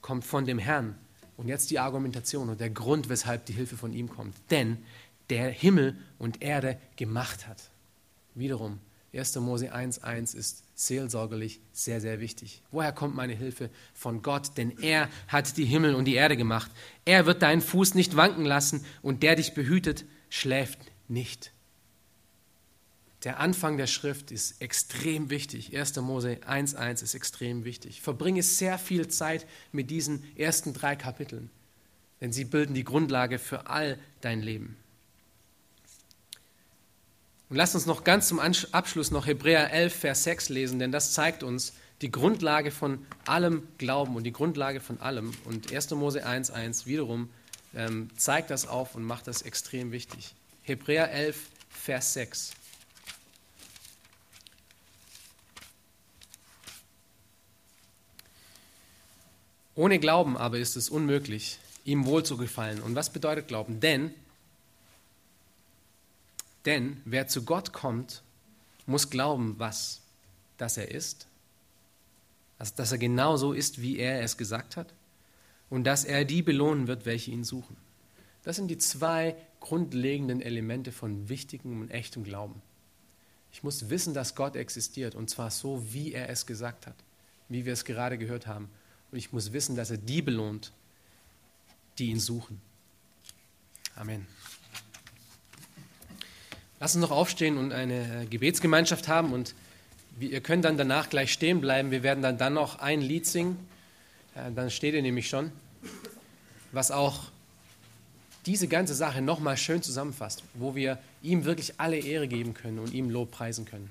kommt von dem Herrn, und jetzt die Argumentation und der Grund, weshalb die Hilfe von ihm kommt. Denn der Himmel und Erde gemacht hat. Wiederum, 1. Mose 1.1 ist seelsorgerlich sehr, sehr wichtig. Woher kommt meine Hilfe? Von Gott, denn er hat die Himmel und die Erde gemacht. Er wird deinen Fuß nicht wanken lassen und der dich behütet, schläft nicht. Der Anfang der Schrift ist extrem wichtig. 1. Mose 1.1 ist extrem wichtig. Verbringe sehr viel Zeit mit diesen ersten drei Kapiteln, denn sie bilden die Grundlage für all dein Leben. Und lass uns noch ganz zum Abschluss noch Hebräer 11, Vers 6 lesen, denn das zeigt uns die Grundlage von allem Glauben und die Grundlage von allem. Und 1. Mose 1.1 wiederum ähm, zeigt das auf und macht das extrem wichtig. Hebräer 11, Vers 6. Ohne Glauben aber ist es unmöglich, ihm wohl zu gefallen. Und was bedeutet Glauben? Denn, denn wer zu Gott kommt, muss glauben, was? Dass er ist, also dass er genau so ist, wie er es gesagt hat, und dass er die belohnen wird, welche ihn suchen. Das sind die zwei grundlegenden Elemente von wichtigem und echtem Glauben. Ich muss wissen, dass Gott existiert, und zwar so, wie er es gesagt hat, wie wir es gerade gehört haben. Und ich muss wissen, dass er die belohnt, die ihn suchen. Amen. Lass uns noch aufstehen und eine äh, Gebetsgemeinschaft haben und ihr könnt dann danach gleich stehen bleiben. Wir werden dann, dann noch ein Lied singen. Äh, dann steht ihr nämlich schon, was auch diese ganze Sache nochmal schön zusammenfasst, wo wir ihm wirklich alle Ehre geben können und ihm Lob preisen können.